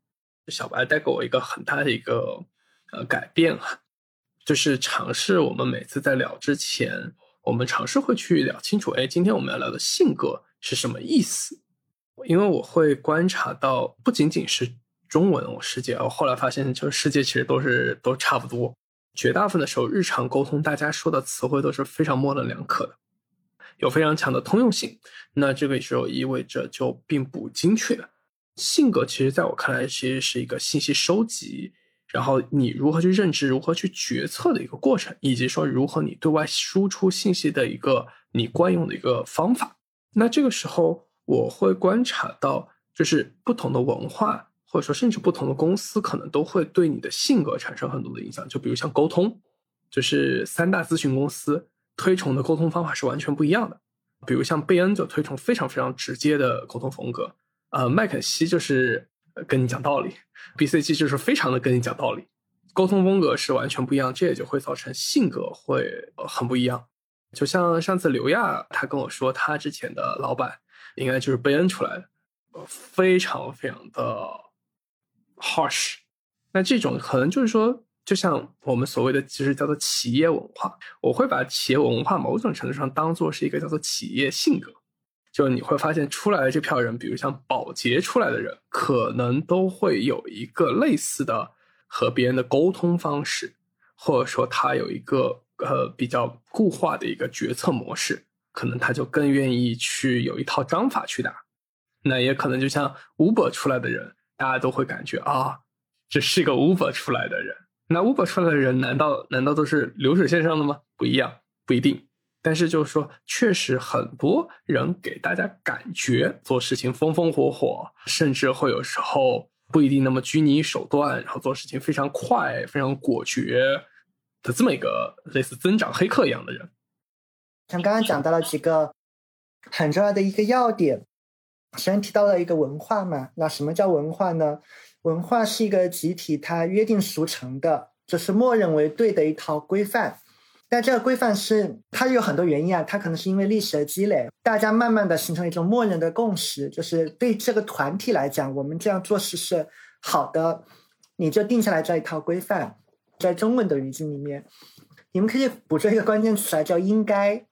小白带给我一个很大的一个呃改变啊，就是尝试我们每次在聊之前，我们尝试会去聊清楚，哎，今天我们要聊的性格是什么意思？因为我会观察到，不仅仅是。中文我世界，我后来发现，就是世界其实都是都差不多。绝大部分的时候，日常沟通大家说的词汇都是非常模棱两可的，有非常强的通用性。那这个时候意味着就并不精确。性格其实在我看来，其实是一个信息收集，然后你如何去认知、如何去决策的一个过程，以及说如何你对外输出信息的一个你惯用的一个方法。那这个时候，我会观察到，就是不同的文化。或者说，甚至不同的公司可能都会对你的性格产生很多的影响。就比如像沟通，就是三大咨询公司推崇的沟通方法是完全不一样的。比如像贝恩就推崇非常非常直接的沟通风格，呃，麦肯锡就是跟你讲道理，BCG 就是非常的跟你讲道理，沟通风格是完全不一样，这也就会造成性格会很不一样。就像上次刘亚他跟我说，他之前的老板应该就是贝恩出来的，呃非常非常的。harsh，那这种可能就是说，就像我们所谓的其实叫做企业文化，我会把企业文化某种程度上当做是一个叫做企业性格。就你会发现出来的这票人，比如像保洁出来的人，可能都会有一个类似的和别人的沟通方式，或者说他有一个呃比较固化的一个决策模式，可能他就更愿意去有一套章法去打。那也可能就像 Uber 出来的人，大家都会感觉啊，这是个 Uber 出来的人。那 Uber 出来的人，难道难道都是流水线上的吗？不一样，不一定。但是就是说，确实很多人给大家感觉做事情风风火火，甚至会有时候不一定那么拘泥手段，然后做事情非常快、非常果决的这么一个类似增长黑客一样的人。像刚刚讲到了几个很重要的一个要点，先提到了一个文化嘛。那什么叫文化呢？文化是一个集体，它约定俗成的，就是默认为对的一套规范。但这个规范是它有很多原因啊，它可能是因为历史的积累，大家慢慢的形成一种默认的共识，就是对这个团体来讲，我们这样做事是好的，你就定下来这一套规范。在中文的语境里面，你们可以捕捉一个关键词啊，叫“应该”。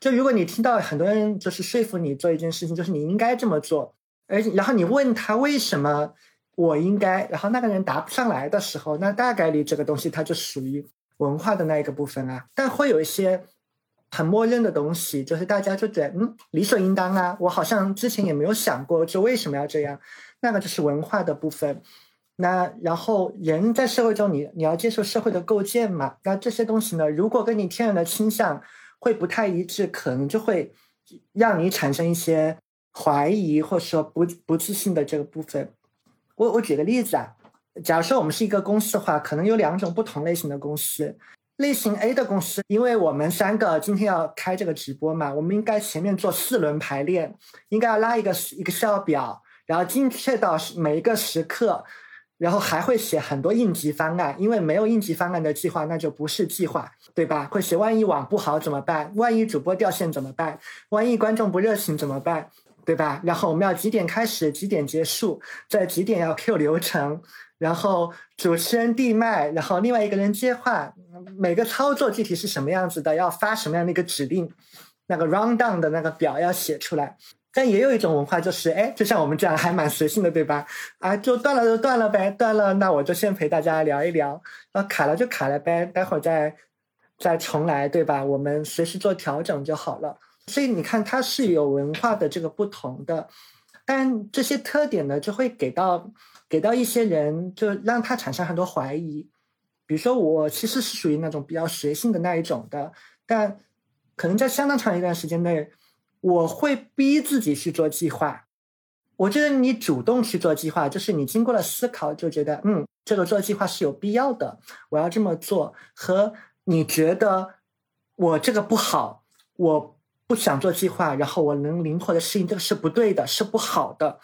就如果你听到很多人就是说服你做一件事情，就是你应该这么做，而然后你问他为什么我应该，然后那个人答不上来的时候，那大概率这个东西它就属于。文化的那一个部分啊，但会有一些很默认的东西，就是大家就觉得嗯理所应当啊，我好像之前也没有想过，就为什么要这样？那个就是文化的部分。那然后人在社会中，你你要接受社会的构建嘛？那这些东西呢，如果跟你天然的倾向会不太一致，可能就会让你产生一些怀疑，或者说不不自信的这个部分。我我举个例子啊。假如说我们是一个公司的话，可能有两种不同类型的公司。类型 A 的公司，因为我们三个今天要开这个直播嘛，我们应该前面做四轮排练，应该要拉一个一个笑表，然后精确到每一个时刻，然后还会写很多应急方案。因为没有应急方案的计划，那就不是计划，对吧？会写万一网不好怎么办？万一主播掉线怎么办？万一观众不热情怎么办？对吧？然后我们要几点开始，几点结束，在几点要 Q 流程。然后主持人递麦，然后另外一个人接话，每个操作具体是什么样子的，要发什么样的一个指令，那个 round down 的那个表要写出来。但也有一种文化，就是哎，就像我们这样还蛮随性的，对吧？啊，就断了就断了呗，断了那我就先陪大家聊一聊，啊，卡了就卡了呗，待会儿再再重来，对吧？我们随时做调整就好了。所以你看，它是有文化的这个不同的，但这些特点呢，就会给到。给到一些人，就让他产生很多怀疑。比如说，我其实是属于那种比较随性的那一种的，但可能在相当长一段时间内，我会逼自己去做计划。我觉得你主动去做计划，就是你经过了思考，就觉得嗯，这个做计划是有必要的，我要这么做。和你觉得我这个不好，我不想做计划，然后我能灵活的适应，这个是不对的，是不好的。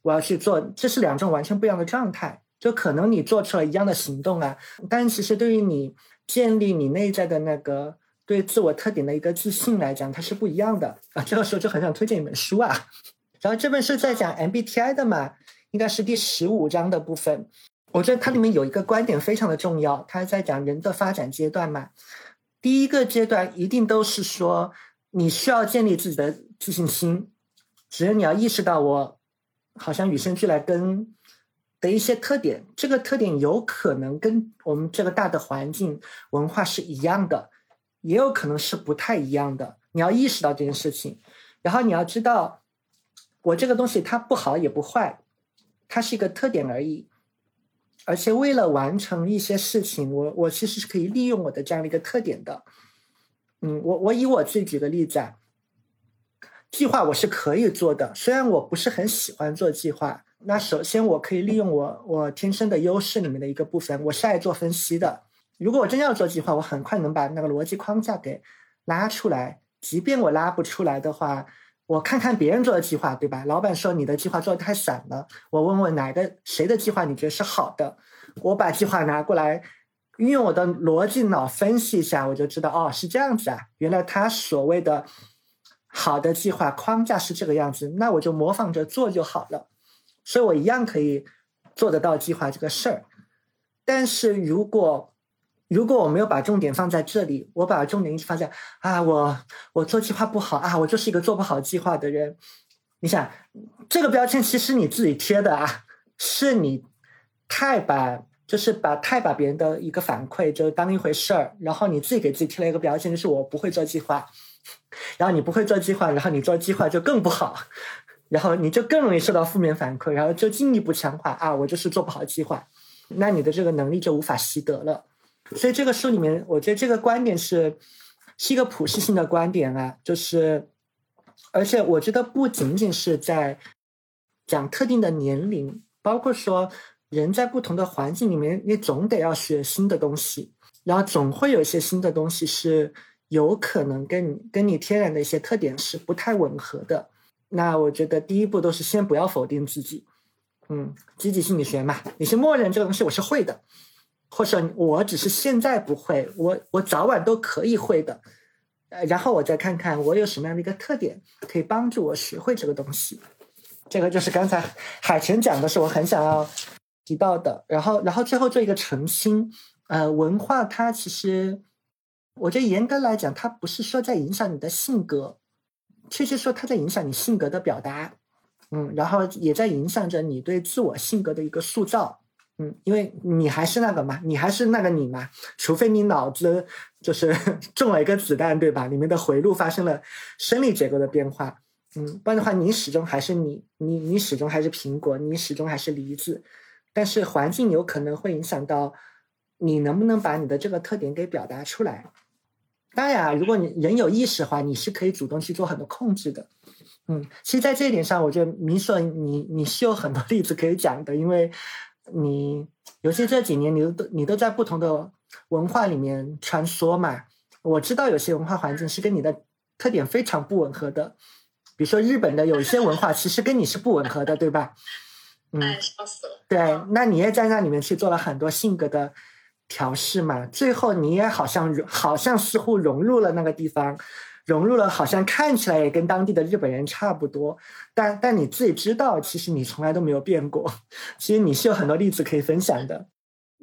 我要去做，这是两种完全不一样的状态。就可能你做出了一样的行动啊，但其实对于你建立你内在的那个对自我特点的一个自信来讲，它是不一样的啊。这个时候就很想推荐一本书啊。然后这本书在讲 MBTI 的嘛，应该是第十五章的部分。我觉得它里面有一个观点非常的重要，它在讲人的发展阶段嘛。第一个阶段一定都是说你需要建立自己的自信心，只有你要意识到我。好像与生俱来跟的一些特点，这个特点有可能跟我们这个大的环境文化是一样的，也有可能是不太一样的。你要意识到这件事情，然后你要知道，我这个东西它不好也不坏，它是一个特点而已。而且为了完成一些事情，我我其实是可以利用我的这样的一个特点的。嗯，我我以我自己举个例子啊。计划我是可以做的，虽然我不是很喜欢做计划。那首先我可以利用我我天生的优势里面的一个部分，我是爱做分析的。如果我真要做计划，我很快能把那个逻辑框架给拉出来。即便我拉不出来的话，我看看别人做的计划，对吧？老板说你的计划做的太散了，我问问哪个谁的计划你觉得是好的，我把计划拿过来，运用我的逻辑脑分析一下，我就知道哦是这样子啊，原来他所谓的。好的计划框架是这个样子，那我就模仿着做就好了，所以我一样可以做得到计划这个事儿。但是如果如果我没有把重点放在这里，我把重点一直放在啊，我我做计划不好啊，我就是一个做不好计划的人。你想，这个标签其实你自己贴的啊，是你太把就是把太把别人的一个反馈就当一回事儿，然后你自己给自己贴了一个标签，就是我不会做计划。然后你不会做计划，然后你做计划就更不好，然后你就更容易受到负面反馈，然后就进一步强化啊，我就是做不好计划，那你的这个能力就无法习得了。所以这个书里面，我觉得这个观点是是一个普适性的观点啊，就是，而且我觉得不仅仅是在讲特定的年龄，包括说人在不同的环境里面，你总得要学新的东西，然后总会有一些新的东西是有可能跟你跟你天然的一些特点是不太吻合的。那我觉得第一步都是先不要否定自己，嗯，积极心理学嘛，你是默认这个东西我是会的。或者我只是现在不会，我我早晚都可以会的，呃，然后我再看看我有什么样的一个特点可以帮助我学会这个东西。这个就是刚才海泉讲的是我很想要提到的。然后，然后最后做一个澄清，呃，文化它其实，我觉得严格来讲，它不是说在影响你的性格，确实说它在影响你性格的表达，嗯，然后也在影响着你对自我性格的一个塑造。嗯，因为你还是那个嘛，你还是那个你嘛，除非你脑子就是 中了一个子弹，对吧？里面的回路发生了生理结构的变化，嗯，不然的话，你始终还是你，你你始终还是苹果，你始终还是梨子，但是环境有可能会影响到你能不能把你的这个特点给表达出来。当然，如果你人有意识的话，你是可以主动去做很多控制的。嗯，其实，在这一点上，我觉得明说你你是有很多例子可以讲的，因为。你尤其这几年，你都你都在不同的文化里面穿梭嘛？我知道有些文化环境是跟你的特点非常不吻合的，比如说日本的有一些文化其实跟你是不吻合的，对吧？嗯，笑死了。对，那你也在那里面去做了很多性格的调试嘛？最后你也好像好像似乎融入了那个地方。融入了，好像看起来也跟当地的日本人差不多，但但你自己知道，其实你从来都没有变过。其实你是有很多例子可以分享的。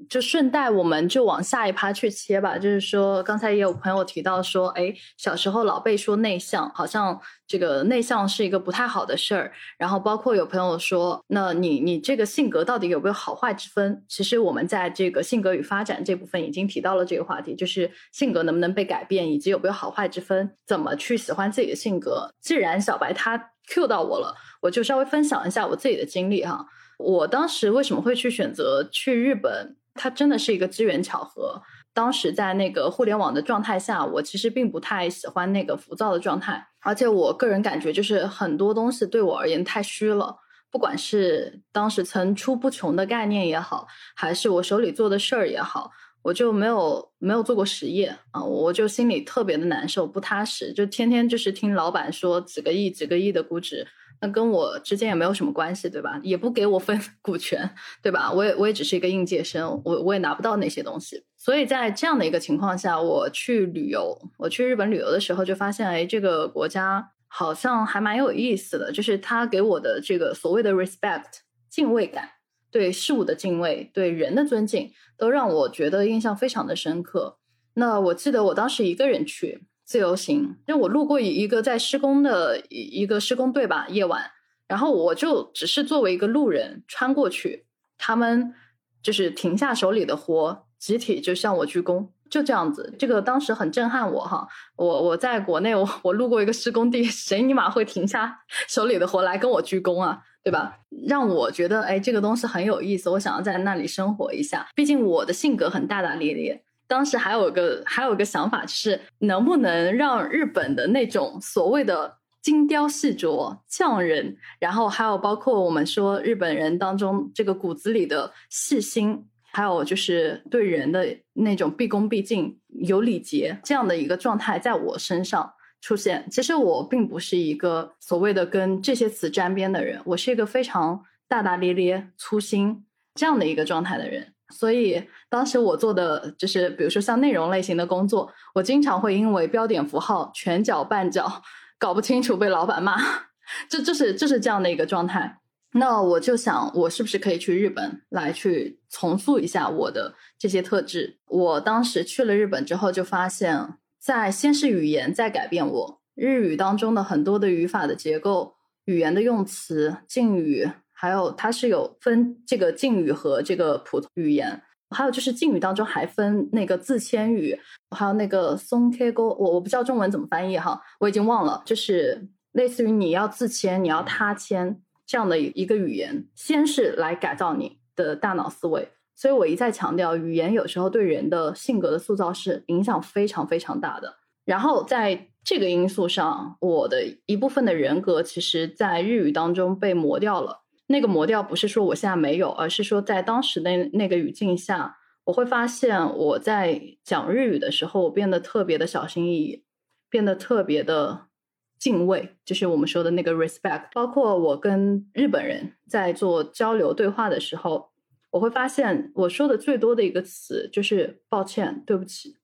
就顺带我们就往下一趴去切吧，就是说刚才也有朋友提到说，哎，小时候老被说内向，好像这个内向是一个不太好的事儿。然后包括有朋友说，那你你这个性格到底有没有好坏之分？其实我们在这个性格与发展这部分已经提到了这个话题，就是性格能不能被改变，以及有没有好坏之分，怎么去喜欢自己的性格。既然小白他 Q 到我了，我就稍微分享一下我自己的经历哈。我当时为什么会去选择去日本？它真的是一个机缘巧合。当时在那个互联网的状态下，我其实并不太喜欢那个浮躁的状态，而且我个人感觉就是很多东西对我而言太虚了。不管是当时层出不穷的概念也好，还是我手里做的事儿也好，我就没有没有做过实业啊，我就心里特别的难受，不踏实，就天天就是听老板说几个亿、几个亿的估值。那跟我之间也没有什么关系，对吧？也不给我分股权，对吧？我也我也只是一个应届生，我我也拿不到那些东西。所以在这样的一个情况下，我去旅游，我去日本旅游的时候就发现，哎，这个国家好像还蛮有意思的，就是他给我的这个所谓的 respect 敬畏感，对事物的敬畏，对人的尊敬，都让我觉得印象非常的深刻。那我记得我当时一个人去。自由行，就我路过一个在施工的一一个施工队吧，夜晚，然后我就只是作为一个路人穿过去，他们就是停下手里的活，集体就向我鞠躬，就这样子，这个当时很震撼我哈，我我在国内，我我路过一个施工地，谁尼玛会停下手里的活来跟我鞠躬啊，对吧？让我觉得哎，这个东西很有意思，我想要在那里生活一下，毕竟我的性格很大大咧咧。当时还有个还有个想法，是能不能让日本的那种所谓的精雕细琢匠人，然后还有包括我们说日本人当中这个骨子里的细心，还有就是对人的那种毕恭毕敬、有礼节这样的一个状态，在我身上出现。其实我并不是一个所谓的跟这些词沾边的人，我是一个非常大大咧咧、粗心这样的一个状态的人。所以当时我做的就是，比如说像内容类型的工作，我经常会因为标点符号全搅绊脚，搞不清楚被老板骂，这就是就是这样的一个状态。那我就想，我是不是可以去日本来去重塑一下我的这些特质？我当时去了日本之后，就发现，在先是语言在改变我，日语当中的很多的语法的结构、语言的用词、敬语，还有它是有分这个敬语和这个普通语言，还有就是敬语当中还分那个自谦语，还有那个松 K 沟，我我不知道中文怎么翻译哈，我已经忘了，就是类似于你要自谦，你要他谦。这样的一个语言，先是来改造你的大脑思维，所以我一再强调，语言有时候对人的性格的塑造是影响非常非常大的。然后在这个因素上，我的一部分的人格，其实在日语当中被磨掉了。那个磨掉不是说我现在没有，而是说在当时的那个语境下，我会发现我在讲日语的时候，我变得特别的小心翼翼，变得特别的。敬畏就是我们说的那个 respect，包括我跟日本人在做交流对话的时候，我会发现我说的最多的一个词就是抱歉、对不起，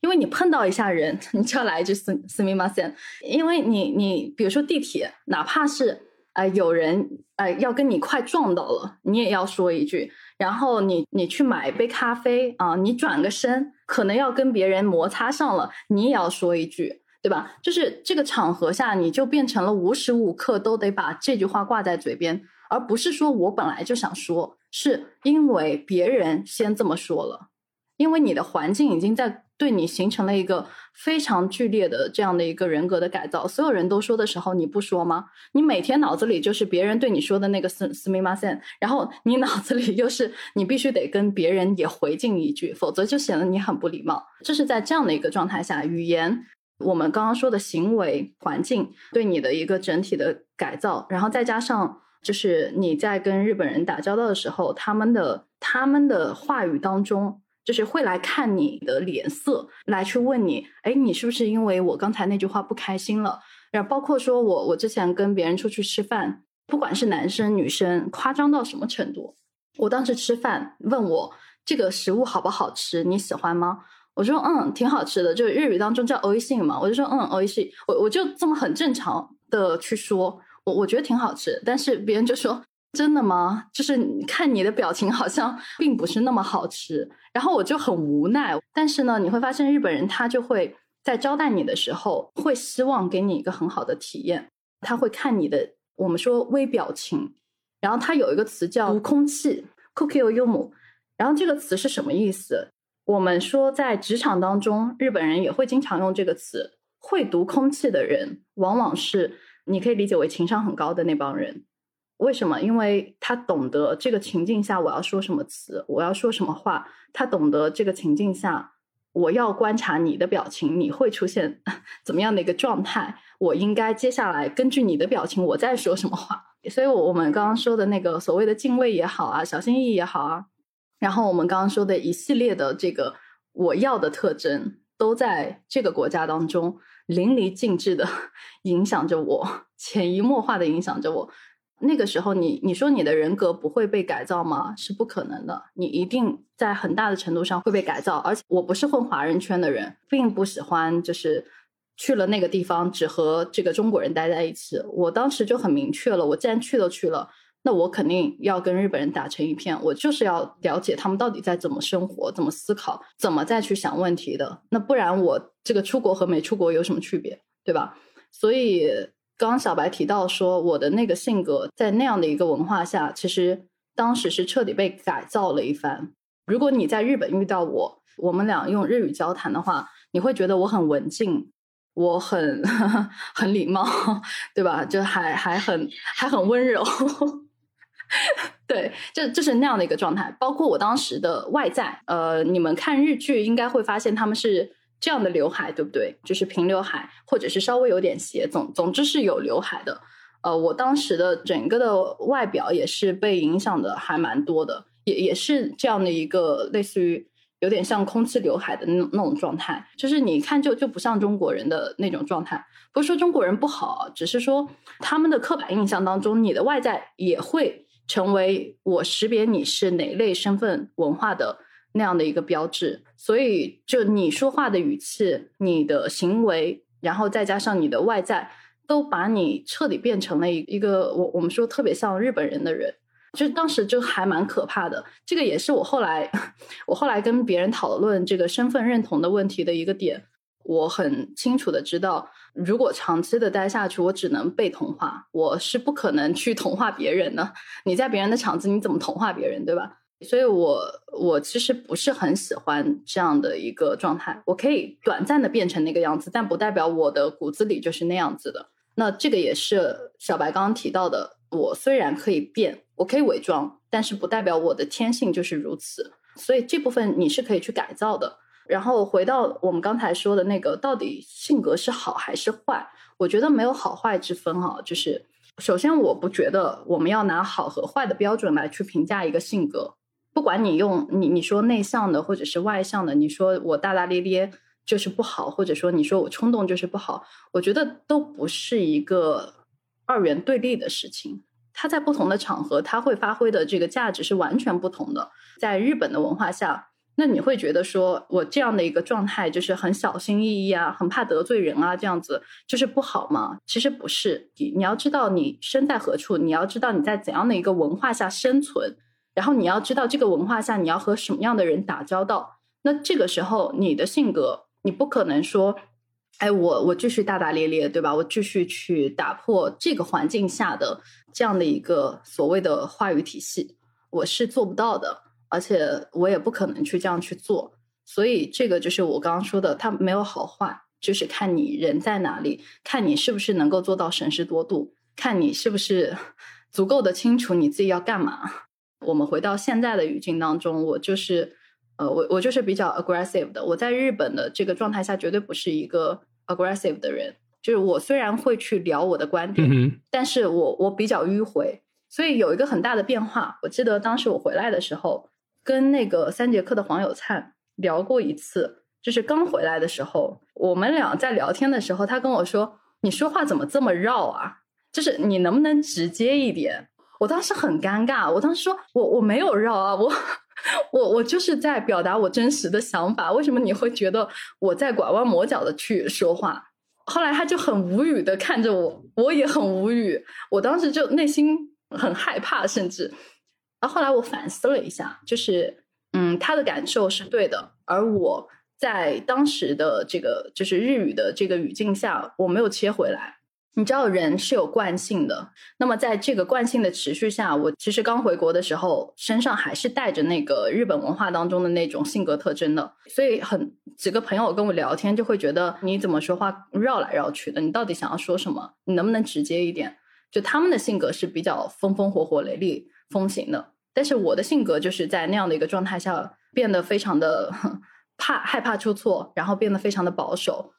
因为你碰到一下人，你就要来一句すすみません，因为你你比如说地铁，哪怕是 呃有人呃要跟你快撞到了，你也要说一句，然后你你去买一杯咖啡啊，你转个身，可能要跟别人摩擦上了，你也要说一句。对吧？就是这个场合下，你就变成了无时无刻都得把这句话挂在嘴边，而不是说我本来就想说，是因为别人先这么说了，因为你的环境已经在对你形成了一个非常剧烈的这样的一个人格的改造。所有人都说的时候，你不说吗？你每天脑子里就是别人对你说的那个斯斯密马森，然后你脑子里又是你必须得跟别人也回敬一句，否则就显得你很不礼貌。这是在这样的一个状态下，语言。我们刚刚说的行为环境对你的一个整体的改造，然后再加上就是你在跟日本人打交道的时候，他们的他们的话语当中，就是会来看你的脸色，来去问你，哎，你是不是因为我刚才那句话不开心了？然后包括说我我之前跟别人出去吃饭，不管是男生女生，夸张到什么程度？我当时吃饭问我这个食物好不好吃，你喜欢吗？我说嗯，挺好吃的，就是日语当中叫“欧一信”嘛。我就说嗯，欧一信，我我就这么很正常的去说，我我觉得挺好吃。但是别人就说真的吗？就是看你的表情好像并不是那么好吃。然后我就很无奈。但是呢，你会发现日本人他就会在招待你的时候，会希望给你一个很好的体验。他会看你的我们说微表情，然后他有一个词叫“读空气 ”，“cookie y o m 然后这个词是什么意思？我们说，在职场当中，日本人也会经常用这个词。会读空气的人，往往是你可以理解为情商很高的那帮人。为什么？因为他懂得这个情境下我要说什么词，我要说什么话。他懂得这个情境下我要观察你的表情，你会出现 怎么样的一个状态？我应该接下来根据你的表情，我再说什么话。所以，我我们刚刚说的那个所谓的敬畏也好啊，小心翼翼也好啊。然后我们刚刚说的一系列的这个我要的特征，都在这个国家当中淋漓尽致的 影响着我，潜移默化的影响着我。那个时候，你你说你的人格不会被改造吗？是不可能的，你一定在很大的程度上会被改造。而且我不是混华人圈的人，并不喜欢就是去了那个地方只和这个中国人待在一起。我当时就很明确了，我既然去都去了。那我肯定要跟日本人打成一片，我就是要了解他们到底在怎么生活、怎么思考、怎么再去想问题的。那不然我这个出国和没出国有什么区别，对吧？所以刚刚小白提到说，我的那个性格在那样的一个文化下，其实当时是彻底被改造了一番。如果你在日本遇到我，我们俩用日语交谈的话，你会觉得我很文静，我很 很礼貌，对吧？就还还很还很温柔。对，就就是那样的一个状态。包括我当时的外在，呃，你们看日剧应该会发现他们是这样的刘海，对不对？就是平刘海，或者是稍微有点斜，总总之是有刘海的。呃，我当时的整个的外表也是被影响的，还蛮多的，也也是这样的一个类似于有点像空气刘海的那那种状态，就是你看就就不像中国人的那种状态。不是说中国人不好，只是说他们的刻板印象当中，你的外在也会。成为我识别你是哪类身份文化的那样的一个标志，所以就你说话的语气、你的行为，然后再加上你的外在，都把你彻底变成了一一个我我们说特别像日本人的人，就当时就还蛮可怕的。这个也是我后来我后来跟别人讨论这个身份认同的问题的一个点。我很清楚的知道，如果长期的待下去，我只能被同化，我是不可能去同化别人的。你在别人的场子，你怎么同化别人，对吧？所以，我我其实不是很喜欢这样的一个状态。我可以短暂的变成那个样子，但不代表我的骨子里就是那样子的。那这个也是小白刚刚提到的。我虽然可以变，我可以伪装，但是不代表我的天性就是如此。所以这部分你是可以去改造的。然后回到我们刚才说的那个，到底性格是好还是坏？我觉得没有好坏之分哈。就是首先，我不觉得我们要拿好和坏的标准来去评价一个性格。不管你用你你说内向的或者是外向的，你说我大大咧咧就是不好，或者说你说我冲动就是不好，我觉得都不是一个二元对立的事情。它在不同的场合，它会发挥的这个价值是完全不同的。在日本的文化下。那你会觉得说我这样的一个状态就是很小心翼翼啊，很怕得罪人啊，这样子就是不好吗？其实不是，你你要知道你身在何处，你要知道你在怎样的一个文化下生存，然后你要知道这个文化下你要和什么样的人打交道。那这个时候你的性格，你不可能说，哎，我我继续大大咧咧，对吧？我继续去打破这个环境下的这样的一个所谓的话语体系，我是做不到的。而且我也不可能去这样去做，所以这个就是我刚刚说的，它没有好坏，就是看你人在哪里，看你是不是能够做到审时度度，看你是不是 足够的清楚你自己要干嘛。我们回到现在的语境当中，我就是呃，我我就是比较 aggressive 的。我在日本的这个状态下，绝对不是一个 aggressive 的人。就是我虽然会去聊我的观点，但是我我比较迂回，所以有一个很大的变化。我记得当时我回来的时候。跟那个三节课的黄有灿聊过一次，就是刚回来的时候，我们俩在聊天的时候，他跟我说：“你说话怎么这么绕啊？就是你能不能直接一点？”我当时很尴尬，我当时说：“我我没有绕啊，我 我我就是在表达我真实的想法，为什么你会觉得我在拐弯抹角的去说话？”后来他就很无语的看着我，我也很无语，我当时就内心很害怕，甚至。然后后来我反思了一下，就是，嗯，他的感受是对的，而我在当时的这个就是日语的这个语境下，我没有切回来。你知道，人是有惯性的。那么在这个惯性的持续下，我其实刚回国的时候，身上还是带着那个日本文化当中的那种性格特征的。所以，很几个朋友跟我聊天，就会觉得你怎么说话绕来绕去的？你到底想要说什么？你能不能直接一点？就他们的性格是比较风风火火、雷厉。风行的，但是我的性格就是在那样的一个状态下变得非常的 怕害怕出错，然后变得非常的保守。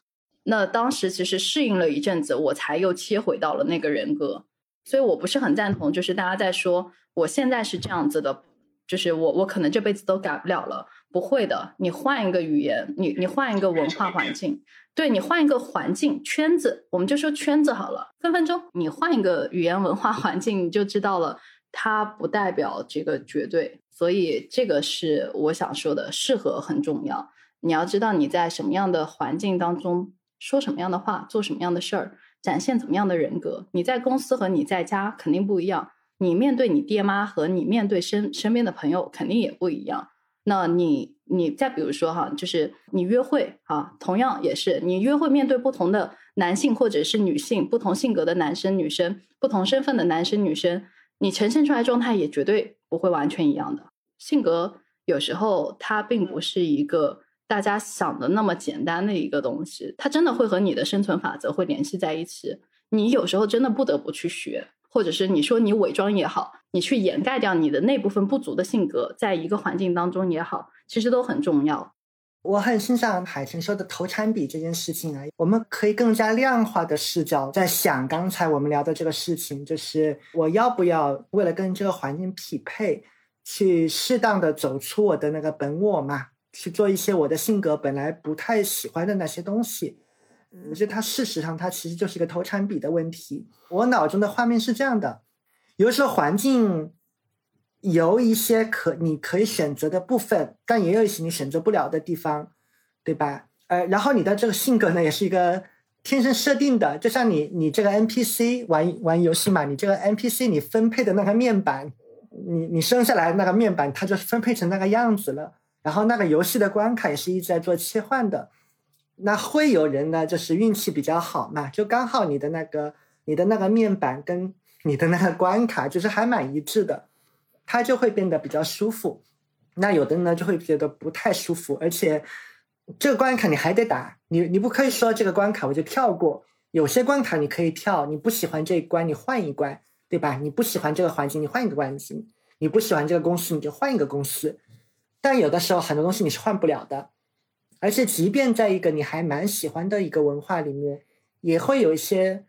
那当时其实适应了一阵子，我才又切回到了那个人格。所以我不是很赞同，就是大家在说我现在是这样子的，就是我我可能这辈子都改不了了。不会的，你换一个语言，你你换一个文化环境，对你换一个环境圈子，我们就说圈子好了，分分钟你换一个语言文化环境，你就知道了。它不代表这个绝对，所以这个是我想说的，适合很重要。你要知道你在什么样的环境当中说什么样的话，做什么样的事儿，展现怎么样的人格。你在公司和你在家肯定不一样，你面对你爹妈和你面对身身边的朋友肯定也不一样。那你你再比如说哈，就是你约会啊，同样也是你约会面对不同的男性或者是女性，不同性格的男生女生，不同身份的男生女生。你呈现出来状态也绝对不会完全一样的。性格有时候它并不是一个大家想的那么简单的一个东西，它真的会和你的生存法则会联系在一起。你有时候真的不得不去学，或者是你说你伪装也好，你去掩盖掉你的那部分不足的性格，在一个环境当中也好，其实都很重要。我很欣赏海晨说的投产比这件事情啊，我们可以更加量化的视角在想刚才我们聊的这个事情，就是我要不要为了跟这个环境匹配，去适当的走出我的那个本我嘛，去做一些我的性格本来不太喜欢的那些东西。嗯，就它事实上它其实就是一个投产比的问题。我脑中的画面是这样的，有的时候环境。有一些可你可以选择的部分，但也有一些你选择不了的地方，对吧？呃，然后你的这个性格呢，也是一个天生设定的，就像你你这个 NPC 玩玩游戏嘛，你这个 NPC 你分配的那个面板，你你生下来那个面板，它就分配成那个样子了。然后那个游戏的关卡也是一直在做切换的。那会有人呢，就是运气比较好嘛，就刚好你的那个你的那个面板跟你的那个关卡就是还蛮一致的，它就会变得比较舒服。那有的人呢就会觉得不太舒服，而且这个关卡你还得打，你你不可以说这个关卡我就跳过。有些关卡你可以跳，你不喜欢这一关你换一关，对吧？你不喜欢这个环境你换一个环境，你不喜欢这个公司你就换一个公司。但有的时候很多东西你是换不了的，而且即便在一个你还蛮喜欢的一个文化里面，也会有一些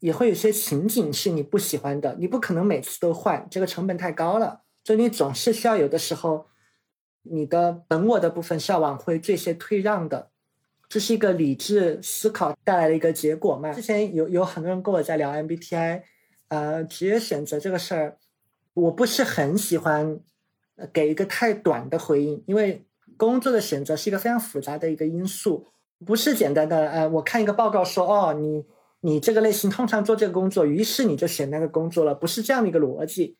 也会有些情景是你不喜欢的，你不可能每次都换，这个成本太高了，所以你总是需要有的时候。你的本我的部分是要往回做一些退让的，这是一个理智思考带来的一个结果嘛？之前有有很多人跟我在聊 MBTI，呃，职业选择这个事儿，我不是很喜欢给一个太短的回应，因为工作的选择是一个非常复杂的一个因素，不是简单的呃，我看一个报告说哦，你你这个类型通常做这个工作，于是你就选那个工作了，不是这样的一个逻辑。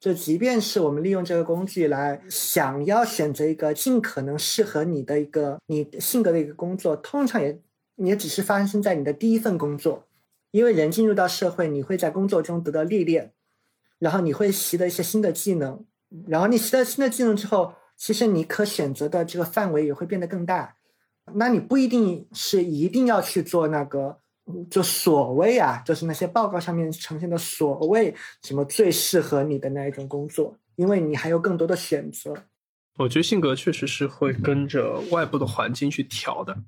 就即便是我们利用这个工具来想要选择一个尽可能适合你的一个你性格的一个工作，通常也也只是发生在你的第一份工作，因为人进入到社会，你会在工作中得到历练，然后你会习得一些新的技能，然后你习得新的技能之后，其实你可选择的这个范围也会变得更大，那你不一定是一定要去做那个。就所谓啊，就是那些报告上面呈现的所谓什么最适合你的那一种工作，因为你还有更多的选择。我觉得性格确实是会跟着外部的环境去调的，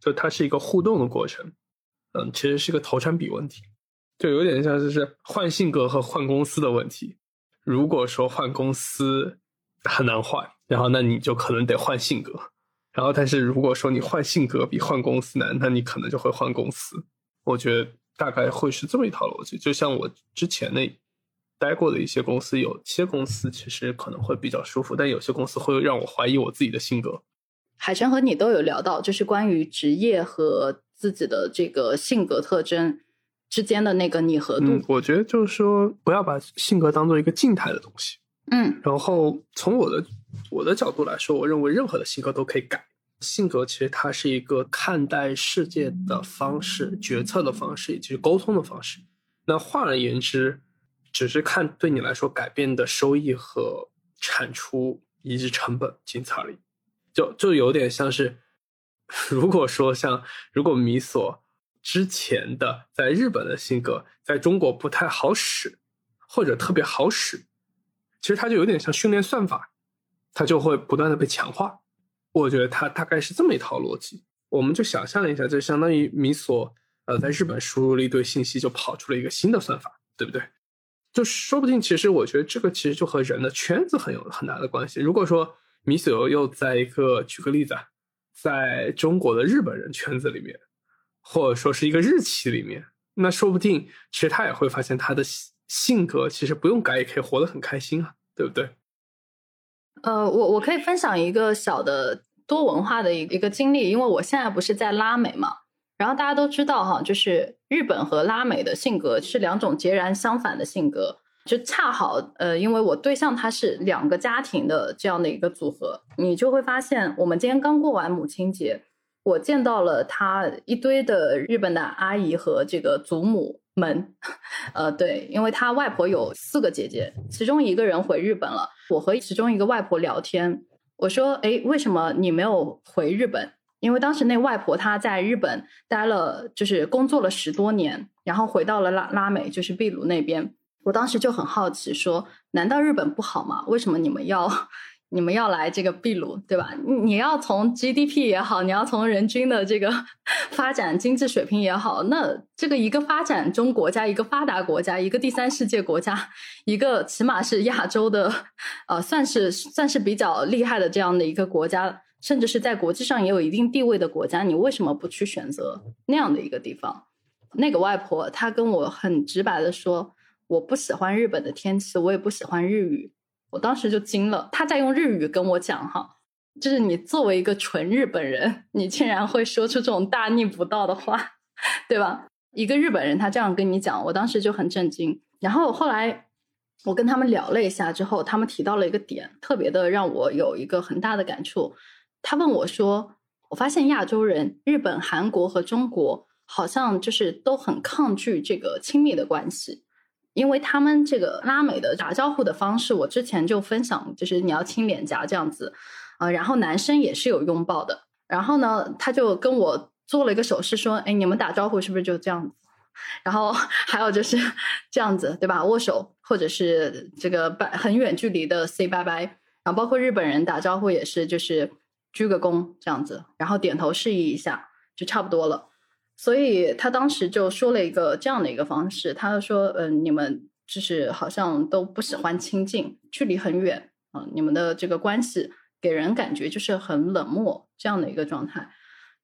就它是一个互动的过程。嗯，其实是一个投产比问题，就有点像就是换性格和换公司的问题。如果说换公司很难换，然后那你就可能得换性格。然后，但是如果说你换性格比换公司难，那你可能就会换公司。我觉得大概会是这么一套逻辑。就像我之前那待过的一些公司，有些公司其实可能会比较舒服，但有些公司会让我怀疑我自己的性格。海晨和你都有聊到，就是关于职业和自己的这个性格特征之间的那个拟合度。我觉得就是说，不要把性格当做一个静态的东西。嗯，然后从我的我的角度来说，我认为任何的性格都可以改。性格其实它是一个看待世界的方式、决策的方式以及沟通的方式。那换而言之，只是看对你来说改变的收益和产出以及成本仅此而已。就就有点像是，如果说像如果米索之前的在日本的性格在中国不太好使，或者特别好使，其实它就有点像训练算法，它就会不断的被强化。我觉得它大概是这么一套逻辑，我们就想象一下，就相当于米索呃在日本输入了一堆信息，就跑出了一个新的算法，对不对？就说不定，其实我觉得这个其实就和人的圈子很有很大的关系。如果说米索又在一个举个例子，在中国的日本人圈子里面，或者说是一个日期里面，那说不定其实他也会发现他的性格其实不用改也可以活得很开心啊，对不对？呃，我我可以分享一个小的多文化的一一个经历，因为我现在不是在拉美嘛，然后大家都知道哈，就是日本和拉美的性格是两种截然相反的性格，就恰好呃，因为我对象他是两个家庭的这样的一个组合，你就会发现，我们今天刚过完母亲节，我见到了他一堆的日本的阿姨和这个祖母。们，呃，对，因为他外婆有四个姐姐，其中一个人回日本了。我和其中一个外婆聊天，我说：“哎，为什么你没有回日本？”因为当时那外婆她在日本待了，就是工作了十多年，然后回到了拉拉美，就是秘鲁那边。我当时就很好奇，说：“难道日本不好吗？为什么你们要？”你们要来这个秘鲁，对吧？你要从 GDP 也好，你要从人均的这个 发展经济水平也好，那这个一个发展中国家，一个发达国家，一个第三世界国家，一个起码是亚洲的，呃，算是算是比较厉害的这样的一个国家，甚至是在国际上也有一定地位的国家，你为什么不去选择那样的一个地方？那个外婆她跟我很直白的说，我不喜欢日本的天气，我也不喜欢日语。我当时就惊了，他在用日语跟我讲哈，就是你作为一个纯日本人，你竟然会说出这种大逆不道的话。对吧？一个日本人他这样跟你讲，我当时就很震惊。然后后来我跟他们聊了一下之后，他们提到了一个点，特别的让我有一个很大的感触。他问我说：“我发现亚洲人，日本、韩国和中国好像就是都很抗拒这个亲密的关系，因为他们这个拉美的打招呼的方式，我之前就分享，就是你要亲脸颊这样子，啊，然后男生也是有拥抱的。然后呢，他就跟我。”做了一个手势，说：“哎，你们打招呼是不是就这样子？然后 还有就是这样子，对吧？握手，或者是这个拜很远距离的 say 拜拜。然后包括日本人打招呼也是，就是鞠个躬这样子，然后点头示意一下，就差不多了。所以他当时就说了一个这样的一个方式，他就说：嗯，你们就是好像都不喜欢亲近，距离很远啊，你们的这个关系给人感觉就是很冷漠这样的一个状态。”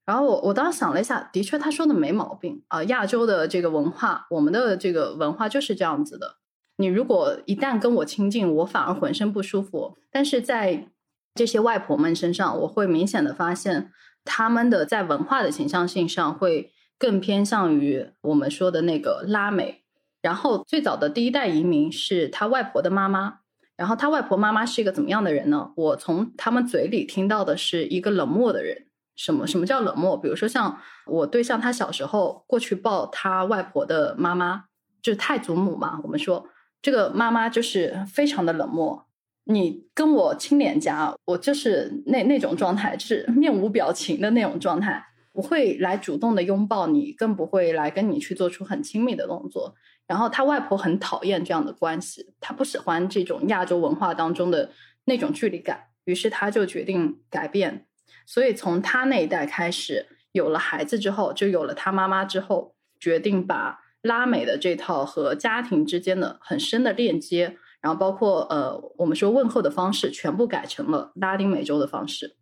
然后我我当时想了一下，的确他说的没毛病啊。亚洲的这个文化，我们的这个文化就是这样子的。你如果一旦跟我亲近，我反而浑身不舒服。但是在这些外婆们身上，我会明显的发现，他们的在文化的形象性上会更偏向于我们说的那个拉美。然后最早的第一代移民是他外婆的妈妈，然后他外婆妈妈是一个怎么样的人呢？我从他们嘴里听到的是一个冷漠的人。什么什么叫冷漠？比如说像我对象，他小时候过去抱他外婆的妈妈，就是太祖母嘛。我们说这个妈妈就是非常的冷漠，你跟我亲脸颊，我就是那那种状态，就是面无表情的那种状态，不会来主动的拥抱你，更不会来跟你去做出很亲密的动作。然后他外婆很讨厌这样的关系，他不喜欢这种亚洲文化当中的那种距离感，于是他就决定改变。所以从他那一代开始，有了孩子之后，就有了他妈妈之后，决定把拉美的这套和家庭之间的很深的链接，然后包括呃，我们说问候的方式，全部改成了拉丁美洲的方式。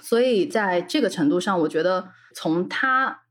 所以在这个程度上，我觉得从他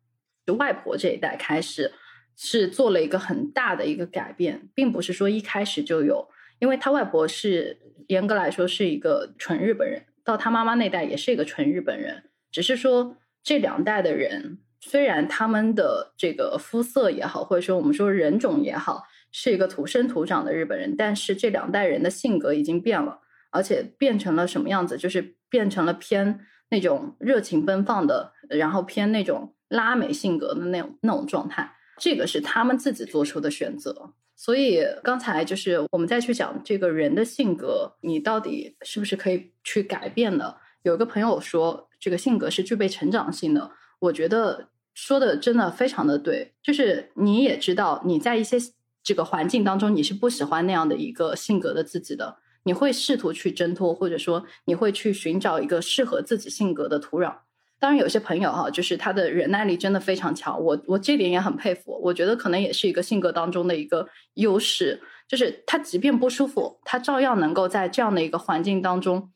外婆这一代开始，是做了一个很大的一个改变，并不是说一开始就有，因为他外婆是严格来说是一个纯日本人。到他妈妈那代也是一个纯日本人，只是说这两代的人，虽然他们的这个肤色也好，或者说我们说人种也好，是一个土生土长的日本人，但是这两代人的性格已经变了，而且变成了什么样子？就是变成了偏那种热情奔放的，然后偏那种拉美性格的那种那种状态。这个是他们自己做出的选择。所以刚才就是我们再去讲这个人的性格，你到底是不是可以去改变的？有一个朋友说，这个性格是具备成长性的。我觉得说的真的非常的对，就是你也知道你在一些这个环境当中，你是不喜欢那样的一个性格的自己的，你会试图去挣脱，或者说你会去寻找一个适合自己性格的土壤。当然，有些朋友哈，就是他的忍耐力真的非常强，我我这点也很佩服。我觉得可能也是一个性格当中的一个优势，就是他即便不舒服，他照样能够在这样的一个环境当中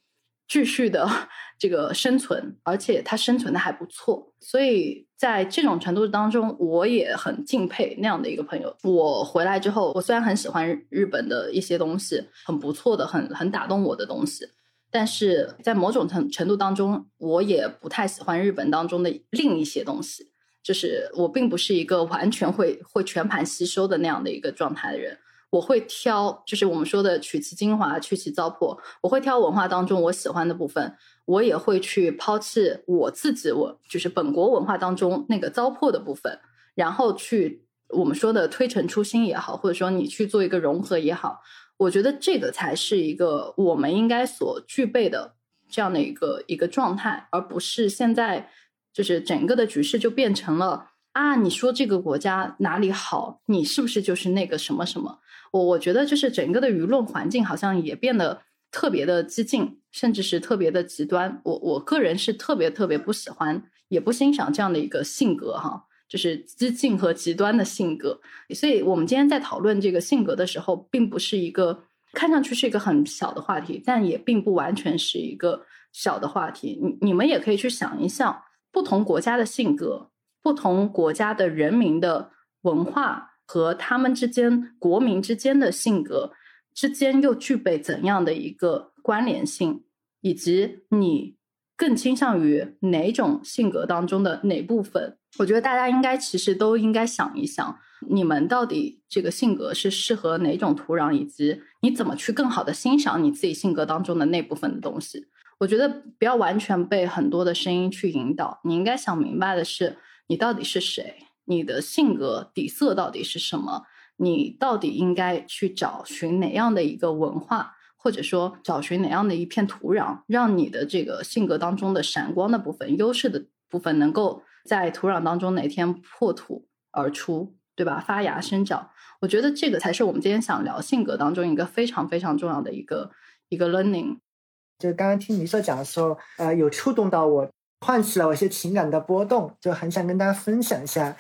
继续的 这个生存，而且他生存的还不错。所以在这种程度当中，我也很敬佩那样的一个朋友。我回来之后，我虽然很喜欢日本的一些东西，很不错的，很很打动我的东西。但是在某种程程度当中，我也不太喜欢日本当中的另一些东西，就是我并不是一个完全会会全盘吸收的那样的一个状态的人。我会挑，就是我们说的取其精华，去其糟粕。我会挑文化当中我喜欢的部分，我也会去抛弃我自己，我就是本国文化当中那个糟粕的部分，然后去我们说的推陈出新也好，或者说你去做一个融合也好。我觉得这个才是一个我们应该所具备的这样的一个一个状态，而不是现在就是整个的局势就变成了啊，你说这个国家哪里好，你是不是就是那个什么什么？我我觉得就是整个的舆论环境好像也变得特别的激进，甚至是特别的极端。我我个人是特别特别不喜欢，也不欣赏这样的一个性格哈。就是激进和极端的性格，所以我们今天在讨论这个性格的时候，并不是一个看上去是一个很小的话题，但也并不完全是一个小的话题。你你们也可以去想一想，不同国家的性格，不同国家的人民的文化和他们之间国民之间的性格之间又具备怎样的一个关联性，以及你更倾向于哪种性格当中的哪部分。我觉得大家应该其实都应该想一想，你们到底这个性格是适合哪种土壤，以及你怎么去更好的欣赏你自己性格当中的那部分的东西。我觉得不要完全被很多的声音去引导，你应该想明白的是，你到底是谁，你的性格底色到底是什么，你到底应该去找寻哪样的一个文化，或者说找寻哪样的一片土壤，让你的这个性格当中的闪光的部分、优势的部分能够。在土壤当中哪天破土而出，对吧？发芽生长，我觉得这个才是我们今天想聊性格当中一个非常非常重要的一个一个 learning。就是刚刚听你所讲的时候，呃，有触动到我，唤起了我一些情感的波动，就很想跟大家分享一下。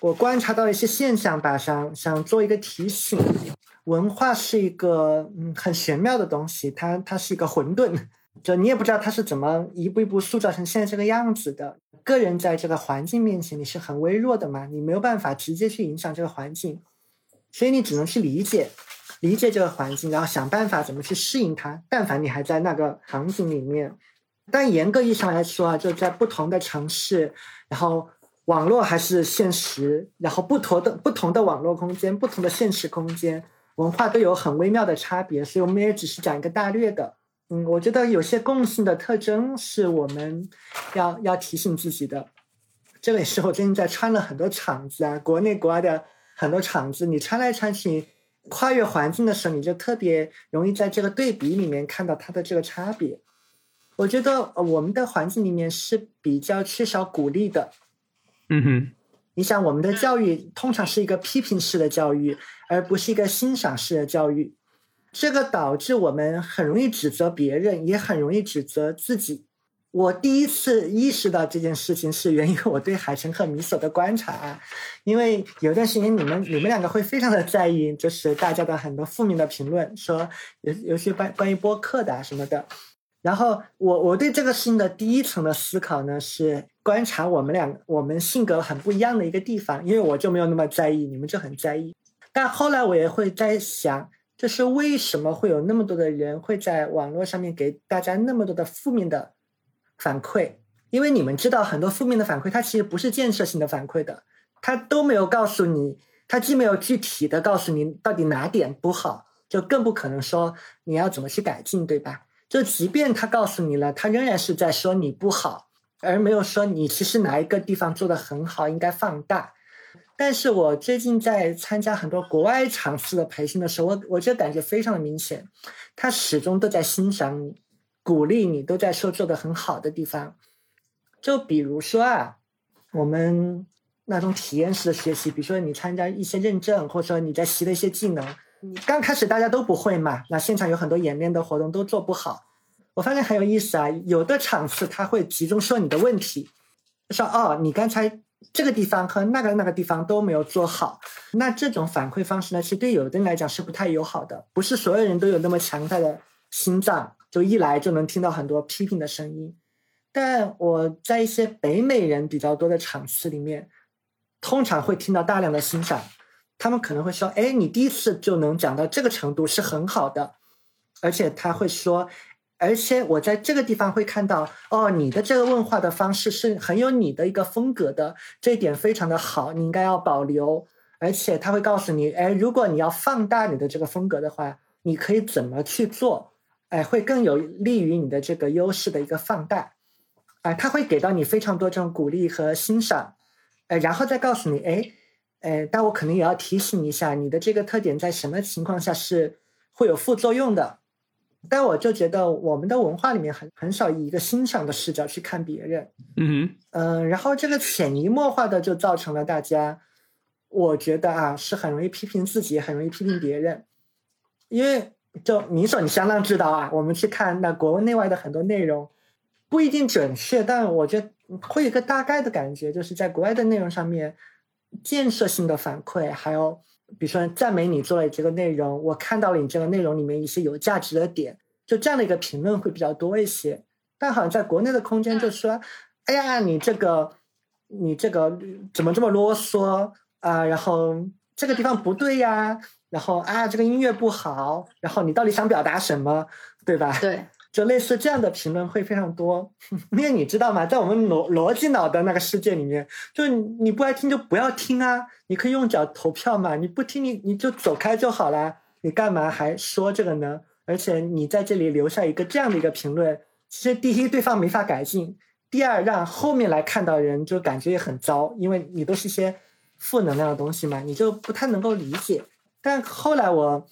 我观察到一些现象吧，想想做一个提醒。文化是一个嗯很玄妙的东西，它它是一个混沌，就你也不知道它是怎么一步一步塑造成现在这个样子的。个人在这个环境面前，你是很微弱的嘛？你没有办法直接去影响这个环境，所以你只能去理解，理解这个环境，然后想办法怎么去适应它。但凡你还在那个场景里面，但严格意义上来说啊，就在不同的城市，然后网络还是现实，然后不同的不同的网络空间，不同的现实空间，文化都有很微妙的差别。所以我们也只是讲一个大略的。嗯，我觉得有些共性的特征是我们要要提醒自己的。这个也是我最近在穿了很多场子啊，国内国外的很多场子，你穿来穿去，跨越环境的时候，你就特别容易在这个对比里面看到它的这个差别。我觉得我们的环境里面是比较缺少鼓励的。嗯哼，你想，我们的教育通常是一个批评式的教育，而不是一个欣赏式的教育。这个导致我们很容易指责别人，也很容易指责自己。我第一次意识到这件事情是源于我对海城和米索的观察，因为有段时间你们你们两个会非常的在意，就是大家的很多负面的评论，说有有些关关于播客的啊什么的。然后我我对这个事情的第一层的思考呢，是观察我们两我们性格很不一样的一个地方，因为我就没有那么在意，你们就很在意。但后来我也会在想。就是为什么会有那么多的人会在网络上面给大家那么多的负面的反馈？因为你们知道，很多负面的反馈它其实不是建设性的反馈的，它都没有告诉你，它既没有具体的告诉你到底哪点不好，就更不可能说你要怎么去改进，对吧？就即便他告诉你了，他仍然是在说你不好，而没有说你其实哪一个地方做的很好，应该放大。但是我最近在参加很多国外场次的培训的时候，我我就感觉非常的明显，他始终都在欣赏你，鼓励你，都在说做的很好的地方。就比如说啊，我们那种体验式的学习，比如说你参加一些认证，或者说你在习的一些技能，刚开始大家都不会嘛，那现场有很多演练的活动都做不好。我发现很有意思啊，有的场次他会集中说你的问题，说哦，你刚才。这个地方和那个那个地方都没有做好，那这种反馈方式呢，其实对有的人来讲是不太友好的。不是所有人都有那么强大的心脏，就一来就能听到很多批评的声音。但我在一些北美人比较多的场次里面，通常会听到大量的欣赏。他们可能会说：“哎，你第一次就能讲到这个程度是很好的。”而且他会说。而且我在这个地方会看到，哦，你的这个问话的方式是很有你的一个风格的，这一点非常的好，你应该要保留。而且他会告诉你，哎，如果你要放大你的这个风格的话，你可以怎么去做？哎，会更有利于你的这个优势的一个放大。哎，他会给到你非常多这种鼓励和欣赏，哎，然后再告诉你，哎，哎，但我可能也要提醒一下，你的这个特点在什么情况下是会有副作用的。但我就觉得我们的文化里面很很少以一个欣赏的视角去看别人，嗯嗯，然后这个潜移默化的就造成了大家，我觉得啊是很容易批评自己，很容易批评别人，因为就你说你相当知道啊，我们去看那国内外的很多内容，不一定准确，但我觉得会有一个大概的感觉，就是在国外的内容上面，建设性的反馈还有。比如说赞美你做了这个内容，我看到了你这个内容里面一些有价值的点，就这样的一个评论会比较多一些。但好像在国内的空间就说，哎呀，你这个你这个怎么这么啰嗦啊？然后这个地方不对呀，然后啊这个音乐不好，然后你到底想表达什么，对吧？对，就类似这样的评论会非常多，因为你知道吗，在我们逻逻辑脑的那个世界里面，就是你不爱听就不要听啊，你可以用脚投票嘛，你不听你你就走开就好啦，你干嘛还说这个呢？而且你在这里留下一个这样的一个评论，其实第一对方没法改进，第二让后面来看到人就感觉也很糟，因为你都是一些负能量的东西嘛，你就不太能够理解。但后来我。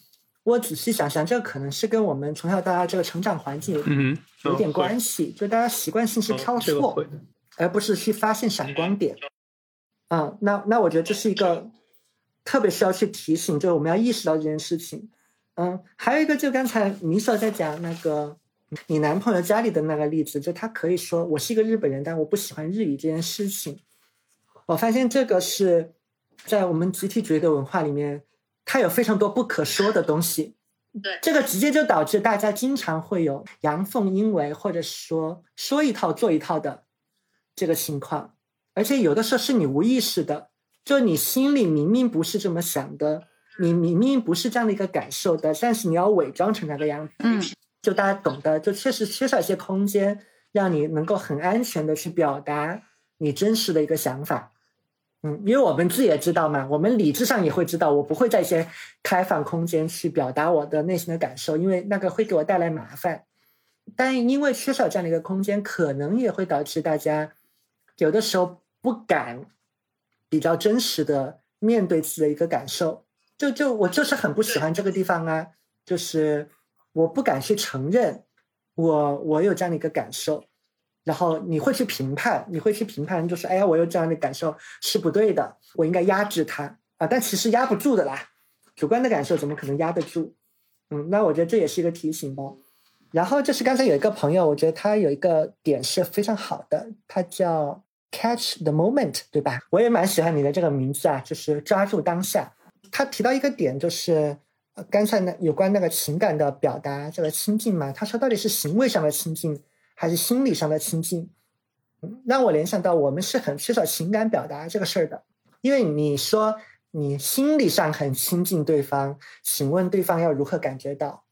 我仔细想想，这个可能是跟我们从小到大这个成长环境有点关系，就大家习惯性是挑错，而不是去发现闪光点。嗯，那那我觉得这是一个特别需要去提醒，就是我们要意识到这件事情。嗯，还有一个，就刚才米索在讲那个你男朋友家里的那个例子，就他可以说我是一个日本人，但我不喜欢日语这件事情。我发现这个是在我们集体主义的文化里面。它有非常多不可说的东西，对这个直接就导致大家经常会有阳奉阴违，或者说说一套做一套的这个情况，而且有的时候是你无意识的，就你心里明明不是这么想的，你明明不是这样的一个感受的，但是你要伪装成那个样子，嗯，就大家懂的，就确实缺少一些空间，让你能够很安全的去表达你真实的一个想法。嗯，因为我们自己也知道嘛，我们理智上也会知道，我不会在一些开放空间去表达我的内心的感受，因为那个会给我带来麻烦。但因为缺少这样的一个空间，可能也会导致大家有的时候不敢比较真实的面对自己的一个感受。就就我就是很不喜欢这个地方啊，就是我不敢去承认我我有这样的一个感受。然后你会去评判，你会去评判，就是哎呀，我有这样的感受是不对的，我应该压制它啊！但其实压不住的啦，主观的感受怎么可能压得住？嗯，那我觉得这也是一个提醒吧。然后就是刚才有一个朋友，我觉得他有一个点是非常好的，他叫 catch the moment，对吧？我也蛮喜欢你的这个名字啊，就是抓住当下。他提到一个点，就是刚才那有关那个情感的表达这个亲近嘛，他说到底是行为上的亲近。还是心理上的亲近，让我联想到我们是很缺少情感表达这个事儿的。因为你说你心理上很亲近对方，请问对方要如何感觉到？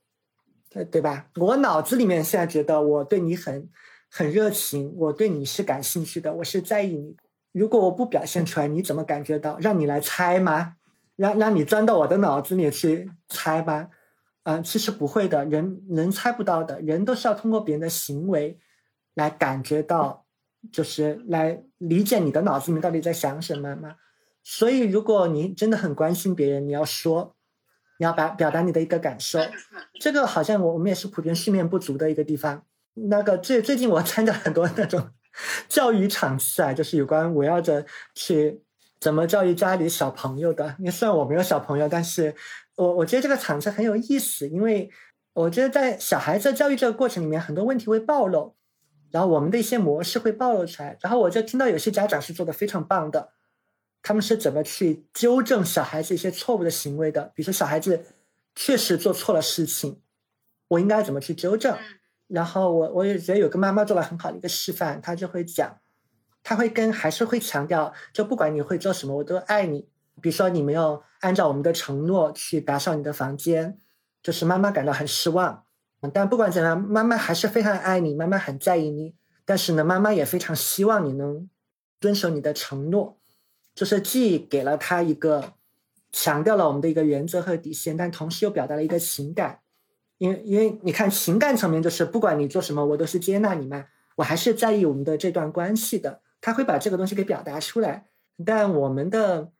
对对吧？我脑子里面现在觉得我对你很很热情，我对你是感兴趣的，我是在意你。如果我不表现出来，你怎么感觉到？让你来猜吗？让让你钻到我的脑子里去猜吗？嗯，其实不会的，人人猜不到的，人都是要通过别人的行为来感觉到，就是来理解你的脑子里面到底在想什么嘛。所以，如果你真的很关心别人，你要说，你要表表达你的一个感受。这个好像我我们也是普遍训练不足的一个地方。那个最最近我参加很多那种 教育场次啊，就是有关围绕着去怎么教育家里小朋友的。因为虽然我没有小朋友，但是。我我觉得这个场子很有意思，因为我觉得在小孩子教育这个过程里面，很多问题会暴露，然后我们的一些模式会暴露出来，然后我就听到有些家长是做的非常棒的，他们是怎么去纠正小孩子一些错误的行为的，比如说小孩子确实做错了事情，我应该怎么去纠正？然后我我也觉得有个妈妈做了很好的一个示范，她就会讲，她会跟还是会强调，就不管你会做什么，我都爱你。比如说，你没有按照我们的承诺去打扫你的房间，就是妈妈感到很失望。但不管怎样，妈妈还是非常爱你，妈妈很在意你。但是呢，妈妈也非常希望你能遵守你的承诺，就是既给了他一个强调了我们的一个原则和底线，但同时又表达了一个情感。因为，因为你看情感层面，就是不管你做什么，我都是接纳你嘛，我还是在意我们的这段关系的。他会把这个东西给表达出来，但我们的。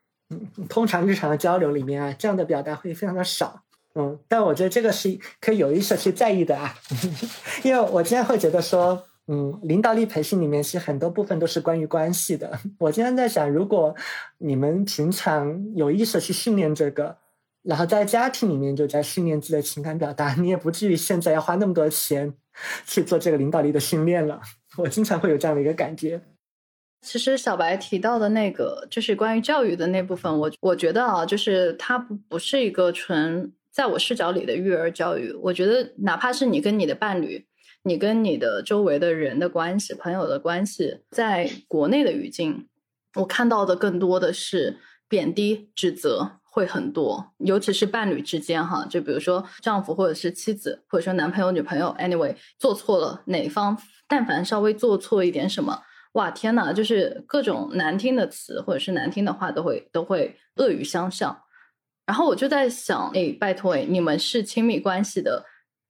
通常日常的交流里面啊，这样的表达会非常的少，嗯，但我觉得这个是可以有意识去在意的啊，因为我经常会觉得说，嗯，领导力培训里面是很多部分都是关于关系的。我经常在想，如果你们平常有意识去训练这个，然后在家庭里面就在训练自己的情感表达，你也不至于现在要花那么多钱去做这个领导力的训练了。我经常会有这样的一个感觉。其实小白提到的那个，就是关于教育的那部分，我我觉得啊，就是它不不是一个纯在我视角里的育儿教育。我觉得哪怕是你跟你的伴侣，你跟你的周围的人的关系、朋友的关系，在国内的语境，我看到的更多的是贬低、指责，会很多，尤其是伴侣之间哈，就比如说丈夫或者是妻子，或者说男朋友、女朋友，anyway 做错了哪方，但凡稍微做错一点什么，哇天呐，就是各种难听的词或者是难听的话都会都会恶语相向。然后我就在想，哎，拜托哎，你们是亲密关系的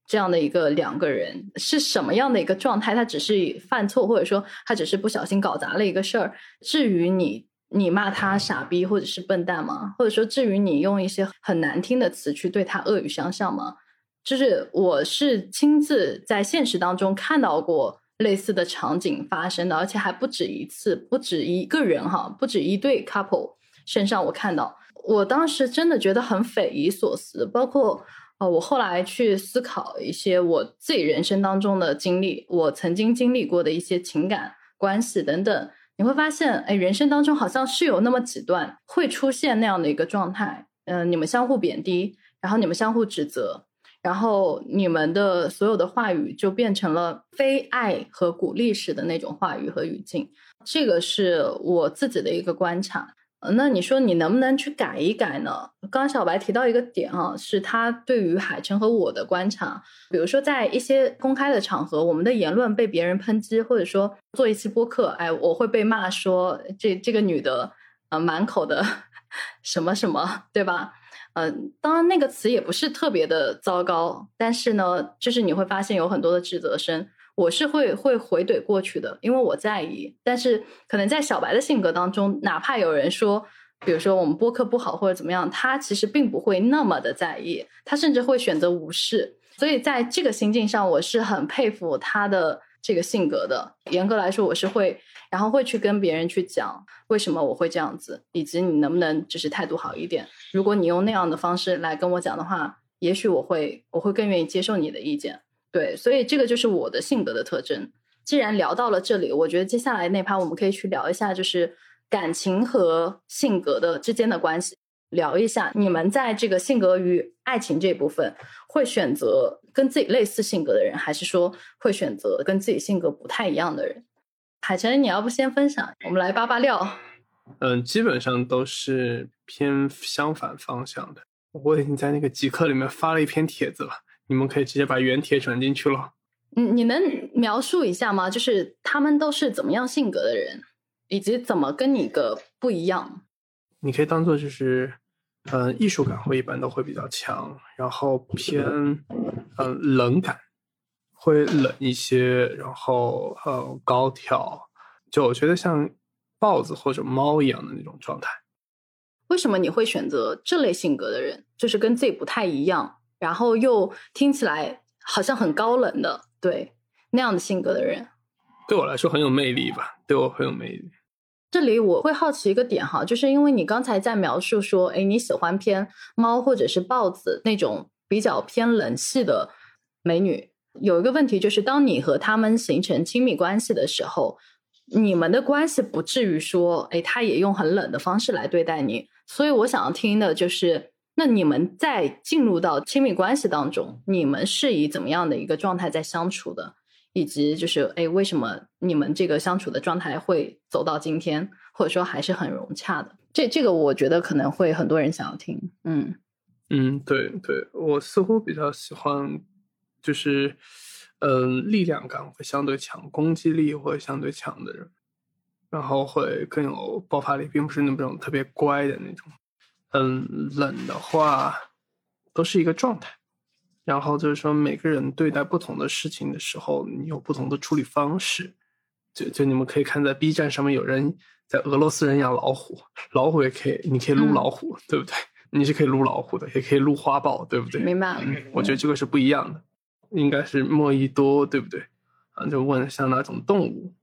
这样的一个两个人，是什么样的一个状态？他只是犯错，或者说他只是不小心搞砸了一个事儿，至于你。你骂他傻逼或者是笨蛋吗？或者说，至于你用一些很难听的词去对他恶语相向吗？就是我是亲自在现实当中看到过类似的场景发生的，而且还不止一次，不止一个人哈，不止一对 couple 身上我看到，我当时真的觉得很匪夷所思。包括呃，我后来去思考一些我自己人生当中的经历，我曾经经历过的一些情感关系等等。你会发现，哎，人生当中好像是有那么几段会出现那样的一个状态，嗯，你们相互贬低，然后你们相互指责，然后你们的所有的话语就变成了非爱和鼓励式的那种话语和语境，这个是我自己的一个观察。那你说你能不能去改一改呢？刚小白提到一个点啊，是他对于海城和我的观察，比如说在一些公开的场合，我们的言论被别人抨击，或者说做一期播客，哎，我会被骂说这这个女的呃满口的 什么什么，对吧？嗯，当然那个词也不是特别的糟糕，但是呢，就是你会发现有很多的指责声。我是会会回怼过去的，因为我在意。但是可能在小白的性格当中，哪怕有人说，比如说我们播客不好或者怎么样，他其实并不会那么的在意，他甚至会选择无视。所以在这个心境上，我是很佩服他的这个性格的。严格来说，我是会，然后会去跟别人去讲为什么我会这样子，以及你能不能就是态度好一点。如果你用那样的方式来跟我讲的话，也许我会我会更愿意接受你的意见。对，所以这个就是我的性格的特征。既然聊到了这里，我觉得接下来那趴我们可以去聊一下，就是感情和性格的之间的关系，聊一下你们在这个性格与爱情这部分，会选择跟自己类似性格的人，还是说会选择跟自己性格不太一样的人？海晨，你要不先分享，我们来扒扒料。嗯，基本上都是偏相反方向的。我已经在那个极客里面发了一篇帖子了。你们可以直接把原帖转进去了。你，你能描述一下吗？就是他们都是怎么样性格的人，以及怎么跟你个不一样？你可以当做就是，嗯，艺术感会一般都会比较强，然后偏，嗯，冷感会冷一些，然后呃高挑，就我觉得像豹子或者猫一样的那种状态。为什么你会选择这类性格的人？就是跟自己不太一样。然后又听起来好像很高冷的，对那样的性格的人，对我来说很有魅力吧？对我很有魅力。这里我会好奇一个点哈，就是因为你刚才在描述说，哎，你喜欢偏猫或者是豹子那种比较偏冷系的美女，有一个问题就是，当你和他们形成亲密关系的时候，你们的关系不至于说，哎，他也用很冷的方式来对待你。所以我想要听的就是。那你们在进入到亲密关系当中，你们是以怎么样的一个状态在相处的？以及就是，哎，为什么你们这个相处的状态会走到今天，或者说还是很融洽的？这这个我觉得可能会很多人想要听。嗯嗯，对对，我似乎比较喜欢，就是嗯，力量感会相对强，攻击力会相对强的人，然后会更有爆发力，并不是那种特别乖的那种。嗯，冷的话都是一个状态，然后就是说每个人对待不同的事情的时候，你有不同的处理方式。就就你们可以看在 B 站上面有人在俄罗斯人养老虎，老虎也可以，你可以撸老虎，对不对？你是可以撸老虎的，也可以撸花豹，对不对？明白。我觉得这个是不一样的，应该是莫伊多，对不对？啊，就问像哪种动物，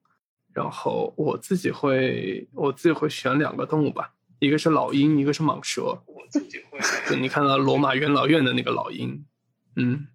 然后我自己会我自己会选两个动物吧。一个是老鹰，一个是蟒蛇。我自己会。就你看到罗马元老院的那个老鹰，嗯。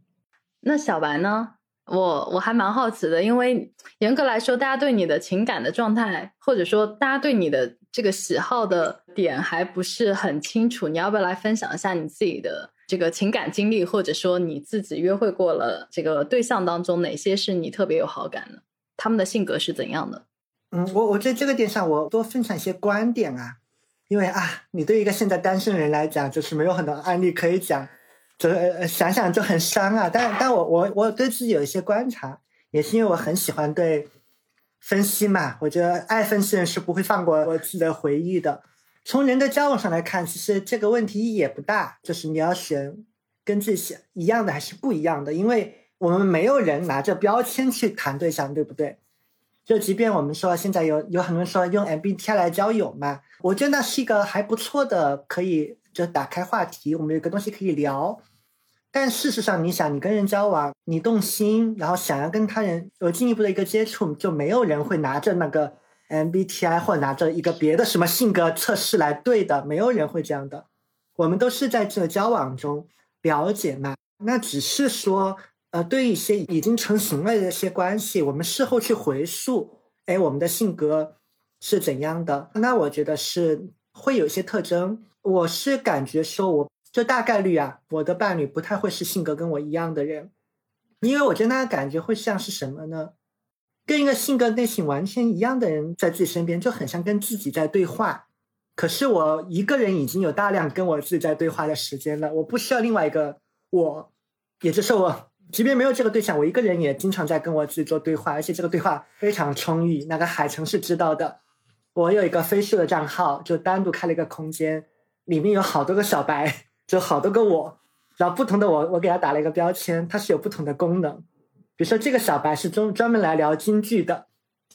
那小白呢？我我还蛮好奇的，因为严格来说，大家对你的情感的状态，或者说大家对你的这个喜好的点还不是很清楚。你要不要来分享一下你自己的这个情感经历，或者说你自己约会过了这个对象当中，哪些是你特别有好感的？他们的性格是怎样的？嗯，我我在这个点上，我多分享一些观点啊。因为啊，你对一个现在单身人来讲，就是没有很多案例可以讲，就呃想想就很伤啊。但但我我我对自己有一些观察，也是因为我很喜欢对分析嘛。我觉得爱分析人是不会放过我自己的回忆的。从人的交往上来看，其实这个问题也不大，就是你要选跟自己一样的还是不一样的，因为我们没有人拿着标签去谈对象，对不对？就即便我们说现在有有很多人说用 MBTI 来交友嘛，我觉得那是一个还不错的，可以就打开话题，我们有个东西可以聊。但事实上，你想你跟人交往，你动心，然后想要跟他人有进一步的一个接触，就没有人会拿着那个 MBTI 或拿着一个别的什么性格测试来对的，没有人会这样的。我们都是在这交往中了解嘛，那只是说。呃，对一些已经成型了的一些关系，我们事后去回溯，哎，我们的性格是怎样的？那我觉得是会有一些特征。我是感觉说，我就大概率啊，我的伴侣不太会是性格跟我一样的人，因为我觉得那感觉会像是什么呢？跟一个性格类型完全一样的人在自己身边，就很像跟自己在对话。可是我一个人已经有大量跟我自己在对话的时间了，我不需要另外一个我，也就是我。即便没有这个对象，我一个人也经常在跟我自己做对话，而且这个对话非常充裕。那个海城是知道的，我有一个飞书的账号，就单独开了一个空间，里面有好多个小白，就好多个我，然后不同的我，我给他打了一个标签，它是有不同的功能。比如说这个小白是专专门来聊京剧的，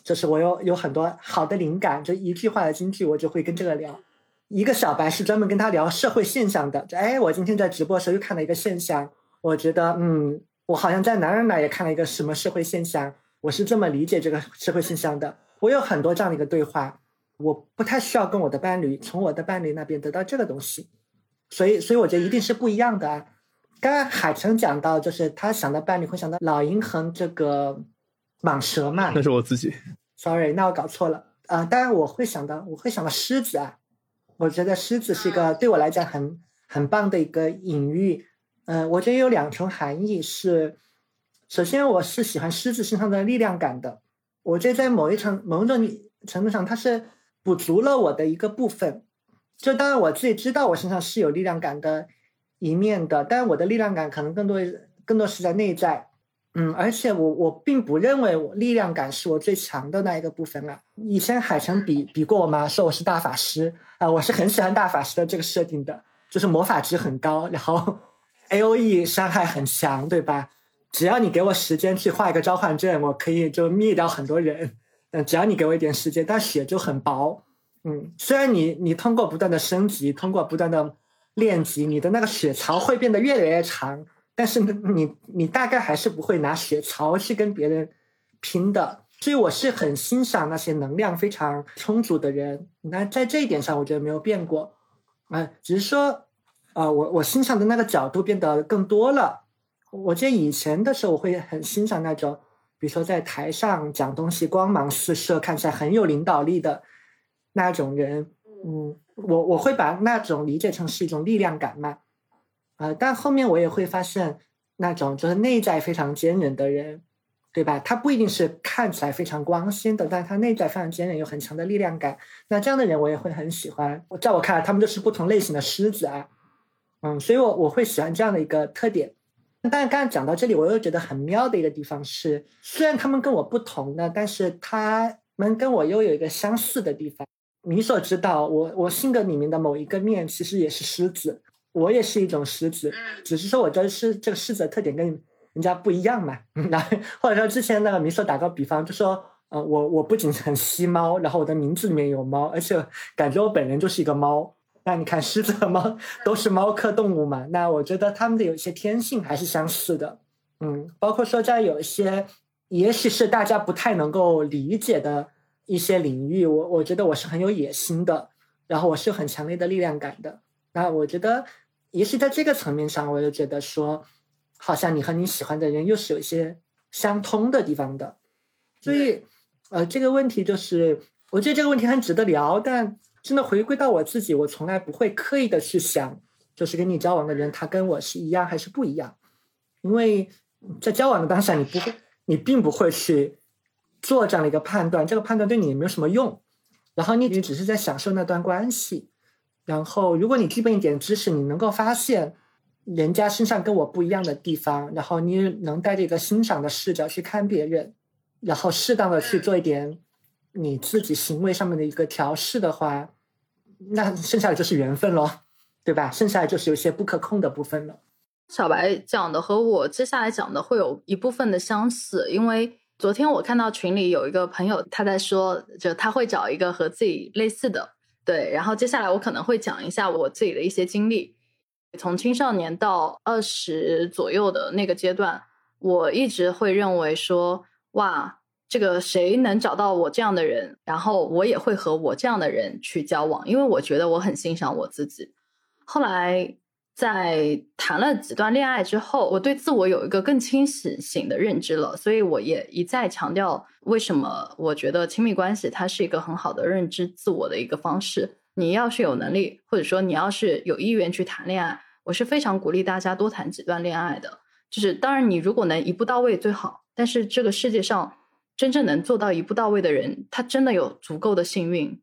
就是我有有很多好的灵感，就一句话的京剧，我就会跟这个聊。一个小白是专门跟他聊社会现象的，就哎，我今天在直播时候又看了一个现象，我觉得嗯。我好像在哪儿哪儿也看了一个什么社会现象，我是这么理解这个社会现象的。我有很多这样的一个对话，我不太需要跟我的伴侣从我的伴侣那边得到这个东西，所以，所以我觉得一定是不一样的啊。刚刚海城讲到，就是他想到伴侣会想到老鹰和这个蟒蛇嘛？那是我自己，sorry，那我搞错了啊。当然我会想到，我会想到狮子啊。我觉得狮子是一个对我来讲很很棒的一个隐喻。嗯，我觉得有两重含义是，首先我是喜欢狮子身上的力量感的，我觉得在某一层某种程度上，它是补足了我的一个部分。就当然我自己知道我身上是有力量感的一面的，但我的力量感可能更多更多是在内在。嗯，而且我我并不认为我力量感是我最强的那一个部分啊。以前海城比比过我吗？说我是大法师啊，我是很喜欢大法师的这个设定的，就是魔法值很高，然后。A O E 伤害很强，对吧？只要你给我时间去画一个召唤阵，我可以就灭掉很多人。嗯，只要你给我一点时间，但血就很薄。嗯，虽然你你通过不断的升级，通过不断的练级，你的那个血槽会变得越来越长，但是你你大概还是不会拿血槽去跟别人拼的。所以我是很欣赏那些能量非常充足的人。那在这一点上，我觉得没有变过。啊，只是说。呃，我我欣赏的那个角度变得更多了。我记得以前的时候，我会很欣赏那种，比如说在台上讲东西，光芒四射，看起来很有领导力的那种人。嗯，我我会把那种理解成是一种力量感嘛。啊，但后面我也会发现，那种就是内在非常坚韧的人，对吧？他不一定是看起来非常光鲜的，但他内在非常坚韧，有很强的力量感。那这样的人我也会很喜欢。在我看来，他们就是不同类型的狮子啊。嗯，所以，我我会喜欢这样的一个特点。但是刚刚讲到这里，我又觉得很妙的一个地方是，虽然他们跟我不同呢，但是他们跟我又有一个相似的地方。你所知道，我我性格里面的某一个面，其实也是狮子，我也是一种狮子，只是说我觉得是这个狮子的特点跟人家不一样嘛。然后或者说之前那个米所打个比方，就说，呃，我我不仅很吸猫，然后我的名字里面有猫，而且感觉我本人就是一个猫。那你看，狮子和猫都是猫科动物嘛？那我觉得它们的有一些天性还是相似的，嗯，包括说在有一些，也许是大家不太能够理解的一些领域，我我觉得我是很有野心的，然后我是很强烈的力量感的。那我觉得，也许在这个层面上，我就觉得说，好像你和你喜欢的人又是有一些相通的地方的。所以，呃，这个问题就是，我觉得这个问题很值得聊，但。真的回归到我自己，我从来不会刻意的去想，就是跟你交往的人，他跟我是一样还是不一样，因为在交往的当下，你不会，你并不会去做这样的一个判断，这个判断对你也没有什么用，然后你只是在享受那段关系，然后，如果你具备一点知识，你能够发现人家身上跟我不一样的地方，然后你能带着一个欣赏的视角去看别人，然后适当的去做一点你自己行为上面的一个调试的话，那剩下的就是缘分咯，对吧？剩下的就是有些不可控的部分了。小白讲的和我接下来讲的会有一部分的相似，因为昨天我看到群里有一个朋友他在说，就他会找一个和自己类似的。对，然后接下来我可能会讲一下我自己的一些经历。从青少年到二十左右的那个阶段，我一直会认为说，哇，这个谁能找到我这样的人，然后我也会和我这样的人去交往，因为我觉得我很欣赏我自己。后来。在谈了几段恋爱之后，我对自我有一个更清醒醒的认知了，所以我也一再强调，为什么我觉得亲密关系它是一个很好的认知自我的一个方式。你要是有能力，或者说你要是有意愿去谈恋爱，我是非常鼓励大家多谈几段恋爱的。就是当然，你如果能一步到位最好，但是这个世界上真正能做到一步到位的人，他真的有足够的幸运。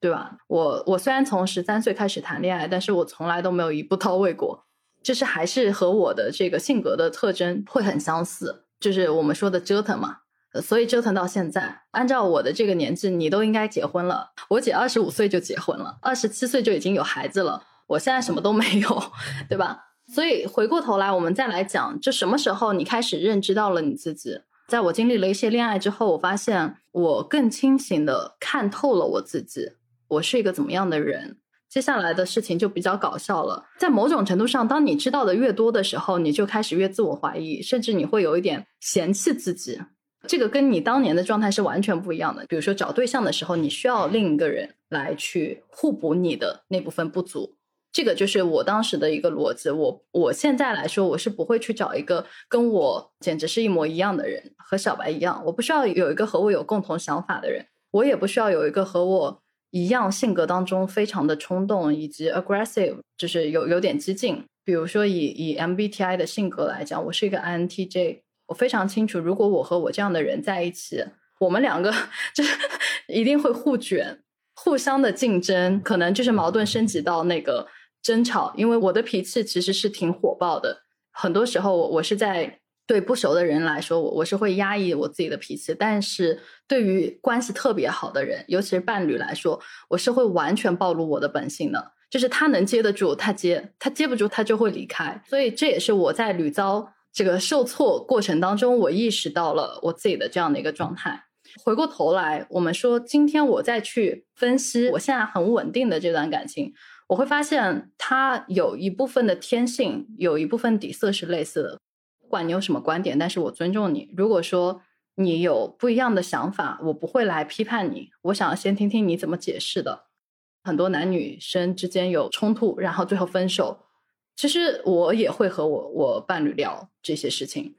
对吧？我我虽然从十三岁开始谈恋爱，但是我从来都没有一步到位过，就是还是和我的这个性格的特征会很相似，就是我们说的折腾嘛。所以折腾到现在，按照我的这个年纪，你都应该结婚了。我姐二十五岁就结婚了，二十七岁就已经有孩子了。我现在什么都没有，对吧？所以回过头来，我们再来讲，就什么时候你开始认知到了你自己？在我经历了一些恋爱之后，我发现我更清醒的看透了我自己。我是一个怎么样的人？接下来的事情就比较搞笑了。在某种程度上，当你知道的越多的时候，你就开始越自我怀疑，甚至你会有一点嫌弃自己。这个跟你当年的状态是完全不一样的。比如说找对象的时候，你需要另一个人来去互补你的那部分不足。这个就是我当时的一个逻辑。我我现在来说，我是不会去找一个跟我简直是一模一样的人，和小白一样。我不需要有一个和我有共同想法的人，我也不需要有一个和我。一样性格当中非常的冲动以及 aggressive，就是有有点激进。比如说以以 MBTI 的性格来讲，我是一个 INTJ，我非常清楚，如果我和我这样的人在一起，我们两个 就一定会互卷，互相的竞争，可能就是矛盾升级到那个争吵。因为我的脾气其实是挺火爆的，很多时候我我是在。对不熟的人来说，我我是会压抑我自己的脾气；但是对于关系特别好的人，尤其是伴侣来说，我是会完全暴露我的本性的。就是他能接得住，他接；他接不住，他就会离开。所以这也是我在屡遭这个受挫过程当中，我意识到了我自己的这样的一个状态。回过头来，我们说今天我再去分析我现在很稳定的这段感情，我会发现它有一部分的天性，有一部分底色是类似的。不管你有什么观点，但是我尊重你。如果说你有不一样的想法，我不会来批判你。我想要先听听你怎么解释的。很多男女生之间有冲突，然后最后分手，其实我也会和我我伴侣聊这些事情。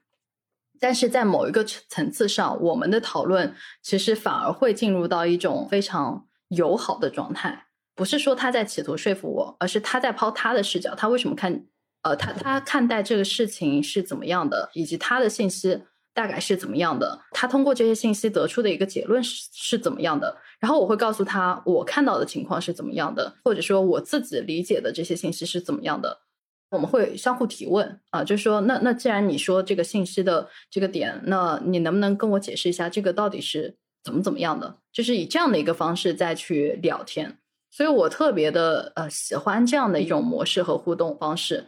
但是在某一个层次上，我们的讨论其实反而会进入到一种非常友好的状态。不是说他在企图说服我，而是他在抛他的视角，他为什么看？呃，他他看待这个事情是怎么样的，以及他的信息大概是怎么样的，他通过这些信息得出的一个结论是是怎么样的，然后我会告诉他我看到的情况是怎么样的，或者说我自己理解的这些信息是怎么样的，我们会相互提问啊，就是说那那既然你说这个信息的这个点，那你能不能跟我解释一下这个到底是怎么怎么样的？就是以这样的一个方式再去聊天，所以我特别的呃喜欢这样的一种模式和互动方式。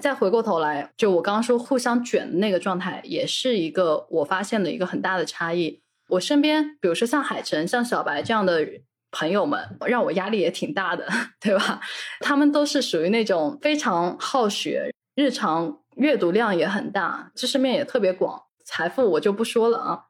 再回过头来，就我刚刚说互相卷的那个状态，也是一个我发现的一个很大的差异。我身边，比如说像海晨、像小白这样的朋友们，让我压力也挺大的，对吧？他们都是属于那种非常好学，日常阅读量也很大，知识面也特别广，财富我就不说了啊。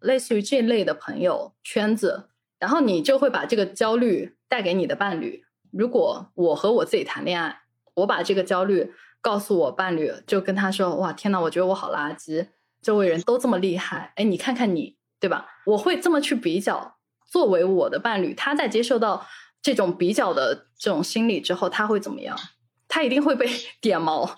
类似于这类的朋友圈子，然后你就会把这个焦虑带给你的伴侣。如果我和我自己谈恋爱，我把这个焦虑。告诉我伴侣，就跟他说：“哇，天呐，我觉得我好垃圾，周围人都这么厉害，哎，你看看你，对吧？”我会这么去比较。作为我的伴侣，他在接受到这种比较的这种心理之后，他会怎么样？他一定会被 点毛。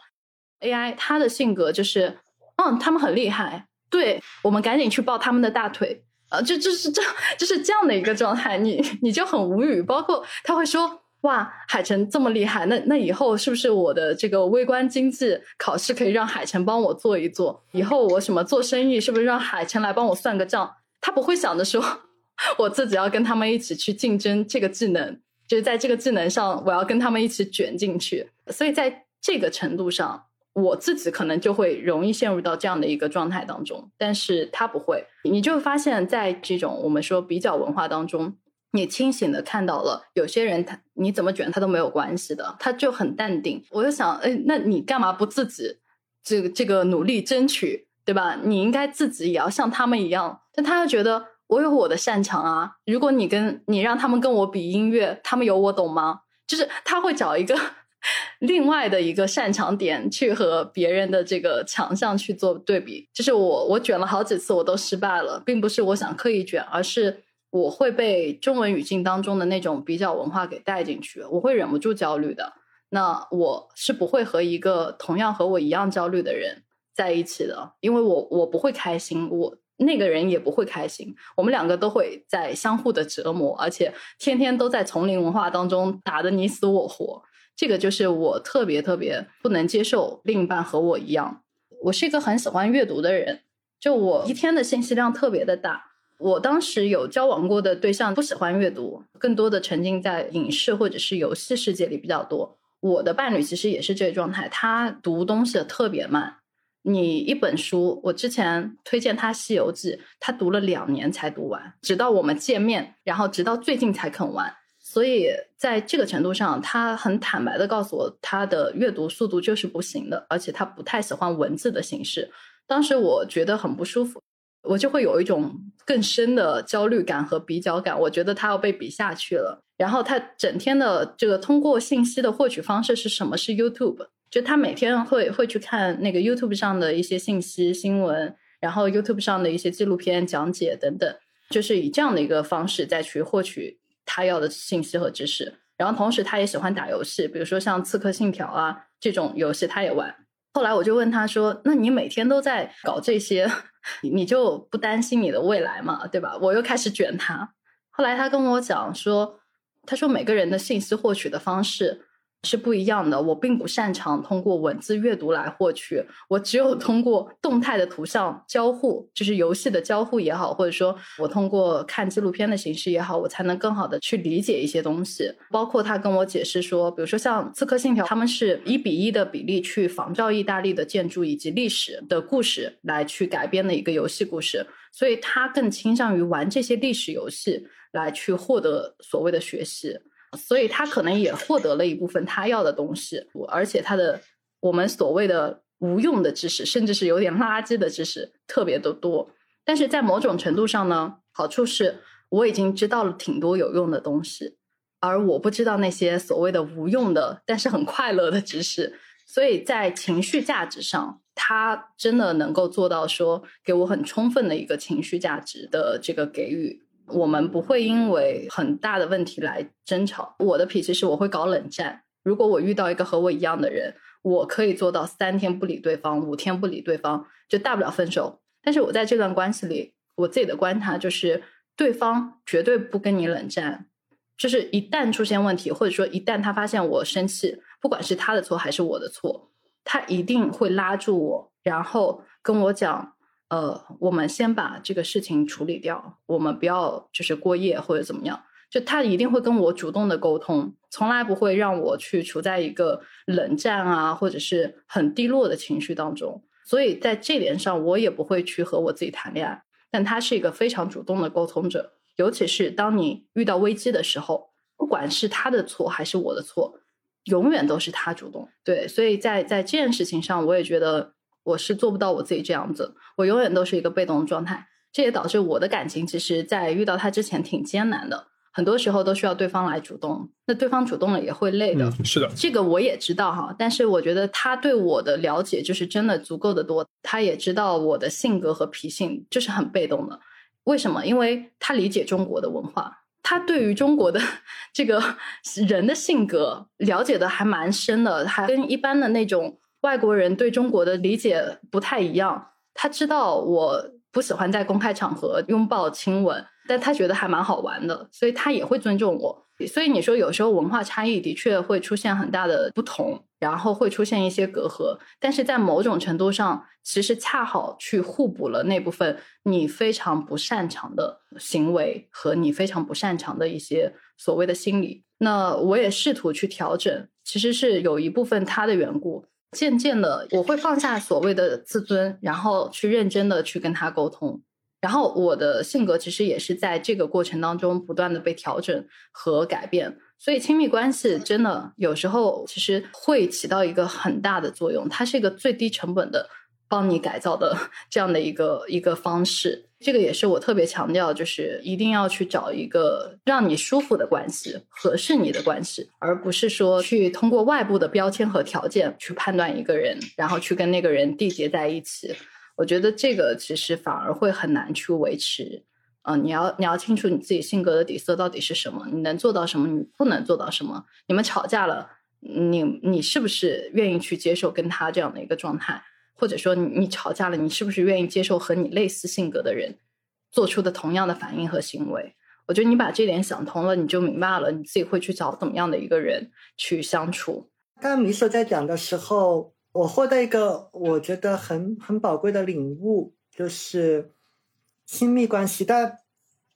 AI 他的性格就是，嗯，他们很厉害，对我们赶紧去抱他们的大腿，呃，就就是这就是这样的一个状态，你你就很无语。包括他会说。哇，海城这么厉害，那那以后是不是我的这个微观经济考试可以让海城帮我做一做？以后我什么做生意，是不是让海城来帮我算个账？他不会想着说，我自己要跟他们一起去竞争这个技能，就是在这个技能上，我要跟他们一起卷进去。所以在这个程度上，我自己可能就会容易陷入到这样的一个状态当中，但是他不会。你就会发现，在这种我们说比较文化当中。你清醒的看到了，有些人他你怎么卷他都没有关系的，他就很淡定。我就想，哎，那你干嘛不自己这个这个努力争取，对吧？你应该自己也要像他们一样。但他又觉得我有我的擅长啊，如果你跟你让他们跟我比音乐，他们有我懂吗？就是他会找一个 另外的一个擅长点去和别人的这个强项去做对比。就是我我卷了好几次我都失败了，并不是我想刻意卷，而是。我会被中文语境当中的那种比较文化给带进去，我会忍不住焦虑的。那我是不会和一个同样和我一样焦虑的人在一起的，因为我我不会开心，我那个人也不会开心，我们两个都会在相互的折磨，而且天天都在丛林文化当中打得你死我活。这个就是我特别特别不能接受另一半和我一样。我是一个很喜欢阅读的人，就我一天的信息量特别的大。我当时有交往过的对象不喜欢阅读，更多的沉浸在影视或者是游戏世界里比较多。我的伴侣其实也是这个状态，他读东西特别慢。你一本书，我之前推荐他《西游记》，他读了两年才读完，直到我们见面，然后直到最近才肯完。所以在这个程度上，他很坦白的告诉我，他的阅读速度就是不行的，而且他不太喜欢文字的形式。当时我觉得很不舒服。我就会有一种更深的焦虑感和比较感，我觉得他要被比下去了。然后他整天的这个通过信息的获取方式是什么？是 YouTube，就他每天会会去看那个 YouTube 上的一些信息新闻，然后 YouTube 上的一些纪录片讲解等等，就是以这样的一个方式再去获取他要的信息和知识。然后同时他也喜欢打游戏，比如说像《刺客信条》啊这种游戏他也玩。后来我就问他说：“那你每天都在搞这些？”你就不担心你的未来嘛，对吧？我又开始卷他。后来他跟我讲说，他说每个人的信息获取的方式。是不一样的。我并不擅长通过文字阅读来获取，我只有通过动态的图像交互，就是游戏的交互也好，或者说我通过看纪录片的形式也好，我才能更好的去理解一些东西。包括他跟我解释说，比如说像《刺客信条》，他们是一比一的比例去仿照意大利的建筑以及历史的故事来去改编的一个游戏故事，所以他更倾向于玩这些历史游戏来去获得所谓的学习。所以他可能也获得了一部分他要的东西，而且他的我们所谓的无用的知识，甚至是有点垃圾的知识特别的多。但是在某种程度上呢，好处是我已经知道了挺多有用的东西，而我不知道那些所谓的无用的，但是很快乐的知识。所以在情绪价值上，他真的能够做到说给我很充分的一个情绪价值的这个给予。我们不会因为很大的问题来争吵。我的脾气是我会搞冷战。如果我遇到一个和我一样的人，我可以做到三天不理对方，五天不理对方，就大不了分手。但是我在这段关系里，我自己的观察就是，对方绝对不跟你冷战。就是一旦出现问题，或者说一旦他发现我生气，不管是他的错还是我的错，他一定会拉住我，然后跟我讲。呃，我们先把这个事情处理掉，我们不要就是过夜或者怎么样。就他一定会跟我主动的沟通，从来不会让我去处在一个冷战啊，或者是很低落的情绪当中。所以在这点上，我也不会去和我自己谈恋爱。但他是一个非常主动的沟通者，尤其是当你遇到危机的时候，不管是他的错还是我的错，永远都是他主动。对，所以在在这件事情上，我也觉得。我是做不到我自己这样子，我永远都是一个被动的状态，这也导致我的感情其实，在遇到他之前挺艰难的，很多时候都需要对方来主动，那对方主动了也会累的。是的，这个我也知道哈，但是我觉得他对我的了解就是真的足够的多，他也知道我的性格和脾性就是很被动的。为什么？因为他理解中国的文化，他对于中国的 这个 人的性格了解的还蛮深的，还跟一般的那种。外国人对中国的理解不太一样，他知道我不喜欢在公开场合拥抱亲吻，但他觉得还蛮好玩的，所以他也会尊重我。所以你说有时候文化差异的确会出现很大的不同，然后会出现一些隔阂，但是在某种程度上，其实恰好去互补了那部分你非常不擅长的行为和你非常不擅长的一些所谓的心理。那我也试图去调整，其实是有一部分他的缘故。渐渐的，我会放下所谓的自尊，然后去认真的去跟他沟通。然后我的性格其实也是在这个过程当中不断的被调整和改变，所以亲密关系真的有时候其实会起到一个很大的作用，它是一个最低成本的帮你改造的 这样的一个一个方式。这个也是我特别强调，就是一定要去找一个让你舒服的关系，合适你的关系，而不是说去通过外部的标签和条件去判断一个人，然后去跟那个人缔结在一起。我觉得这个其实反而会很难去维持，嗯，你要你要清楚你自己性格的底色到底是什么，你能做到什么，你不能做到什么。你们吵架了，你你是不是愿意去接受跟他这样的一个状态？或者说你你吵架了，你是不是愿意接受和你类似性格的人做出的同样的反应和行为？我觉得你把这点想通了，你就明白了你自己会去找怎么样的一个人去相处。刚刚米所在讲的时候。我获得一个我觉得很很宝贵的领悟，就是亲密关系，但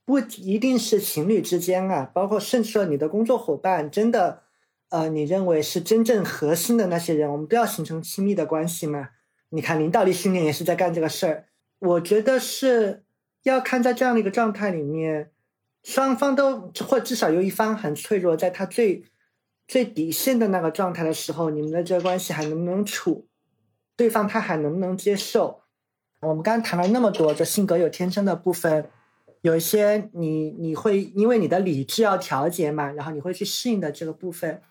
不一定是情侣之间啊，包括甚至说你的工作伙伴，真的，呃，你认为是真正核心的那些人，我们都要形成亲密的关系吗？你看领导力训练也是在干这个事儿。我觉得是要看在这样的一个状态里面，双方都或至少有一方很脆弱，在他最。最底线的那个状态的时候，你们的这个关系还能不能处？对方他还能不能接受？我们刚刚谈了那么多，这性格有天生的部分，有一些你你会因为你的理智要调节嘛，然后你会去适应的这个部分。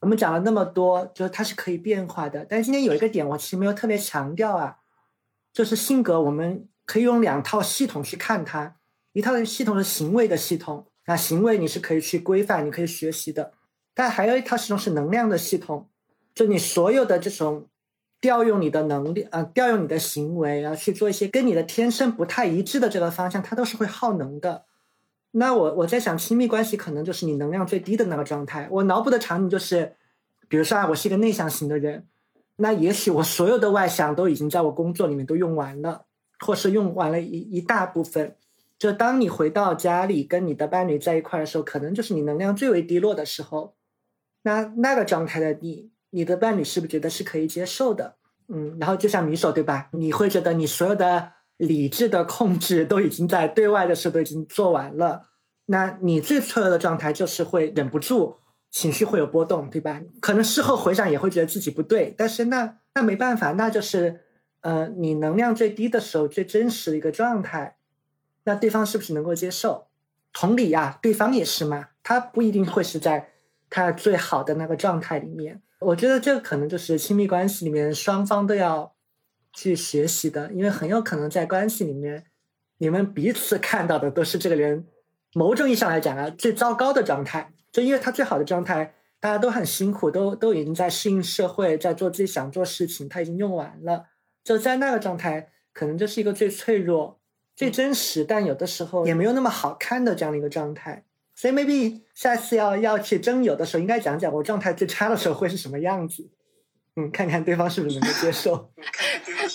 我们讲了那么多，就是它是可以变化的。但是今天有一个点，我其实没有特别强调啊，就是性格，我们可以用两套系统去看它，一套系统是行为的系统，那行为你是可以去规范，你可以学习的。但还有一套系统是能量的系统，就你所有的这种调用你的能力，呃，调用你的行为，然后去做一些跟你的天生不太一致的这个方向，它都是会耗能的。那我我在想，亲密关系可能就是你能量最低的那个状态。我脑补的场景就是，比如说啊，我是一个内向型的人，那也许我所有的外向都已经在我工作里面都用完了，或是用完了一一大部分。就当你回到家里跟你的伴侣在一块的时候，可能就是你能量最为低落的时候。那那个状态的你，你的伴侣是不是觉得是可以接受的？嗯，然后就像米手对吧？你会觉得你所有的理智的控制都已经在对外的事都已经做完了。那你最脆弱的状态就是会忍不住情绪会有波动，对吧？可能事后回想也会觉得自己不对，但是那那没办法，那就是呃你能量最低的时候最真实的一个状态。那对方是不是能够接受？同理呀，对方也是嘛，他不一定会是在。他最好的那个状态里面，我觉得这可能就是亲密关系里面双方都要去学习的，因为很有可能在关系里面，你们彼此看到的都是这个人某种意义上来讲啊最糟糕的状态。就因为他最好的状态，大家都很辛苦，都都已经在适应社会，在做自己想做事情，他已经用完了。就在那个状态，可能就是一个最脆弱、最真实，但有的时候也没有那么好看的这样的一个状态。所以，maybe 下次要要去征友的时候，应该讲讲我状态最差的时候会是什么样子。嗯，看看对方是不是能够接受。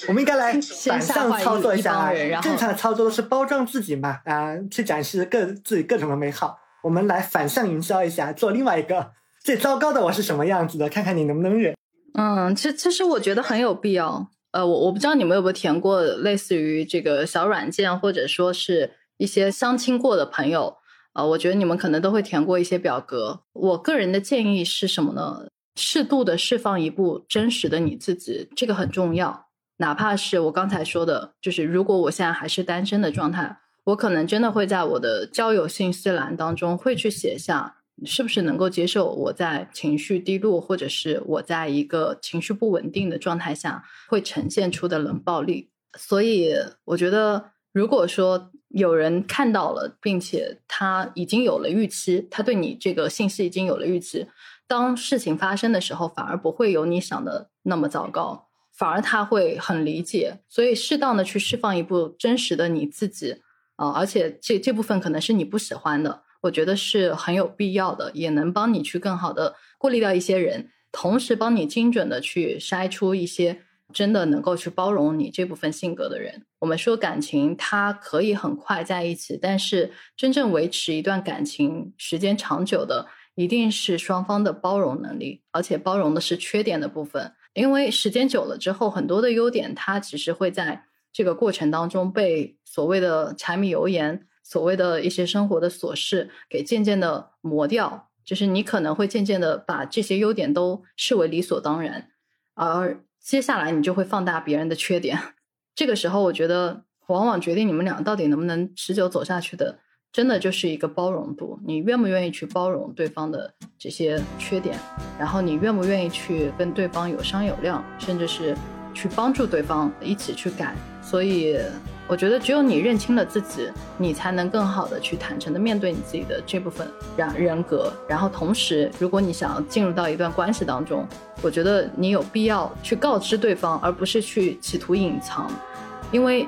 我们应该来反向操作一下啊！正常的操作都是包装自己嘛，啊，去展示各自己各种的美好。我们来反向营销一下，做另外一个最糟糕的我是什么样子的，看看你能不能忍。嗯，其其实我觉得很有必要。呃，我我不知道你们有没有填过类似于这个小软件，或者说是一些相亲过的朋友。呃，我觉得你们可能都会填过一些表格。我个人的建议是什么呢？适度的释放一部真实的你自己，这个很重要。哪怕是我刚才说的，就是如果我现在还是单身的状态，我可能真的会在我的交友信息栏当中会去写下，是不是能够接受我在情绪低落，或者是我在一个情绪不稳定的状态下会呈现出的冷暴力。所以，我觉得如果说。有人看到了，并且他已经有了预期，他对你这个信息已经有了预期。当事情发生的时候，反而不会有你想的那么糟糕，反而他会很理解。所以，适当的去释放一部真实的你自己，啊，而且这这部分可能是你不喜欢的，我觉得是很有必要的，也能帮你去更好的过滤掉一些人，同时帮你精准的去筛出一些真的能够去包容你这部分性格的人。我们说感情它可以很快在一起，但是真正维持一段感情时间长久的，一定是双方的包容能力，而且包容的是缺点的部分，因为时间久了之后，很多的优点它其实会在。这个过程当中，被所谓的柴米油盐、所谓的一些生活的琐事给渐渐的磨掉，就是你可能会渐渐的把这些优点都视为理所当然，而接下来你就会放大别人的缺点。这个时候，我觉得往往决定你们俩到底能不能持久走下去的，真的就是一个包容度。你愿不愿意去包容对方的这些缺点，然后你愿不愿意去跟对方有商有量，甚至是去帮助对方一起去改。所以，我觉得只有你认清了自己，你才能更好的去坦诚的面对你自己的这部分人人格。然后，同时，如果你想要进入到一段关系当中，我觉得你有必要去告知对方，而不是去企图隐藏。因为，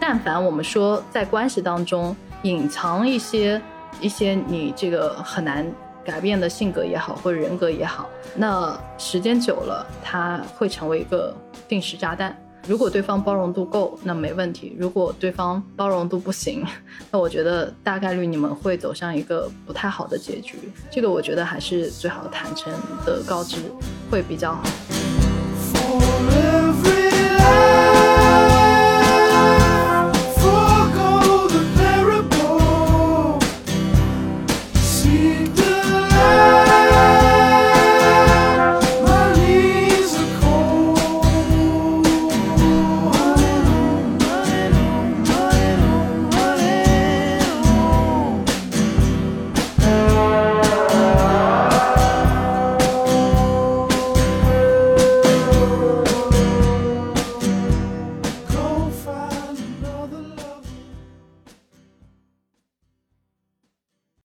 但凡我们说在关系当中隐藏一些一些你这个很难改变的性格也好，或者人格也好，那时间久了，它会成为一个定时炸弹。如果对方包容度够，那没问题；如果对方包容度不行，那我觉得大概率你们会走向一个不太好的结局。这个我觉得还是最好坦诚的告知会比较好。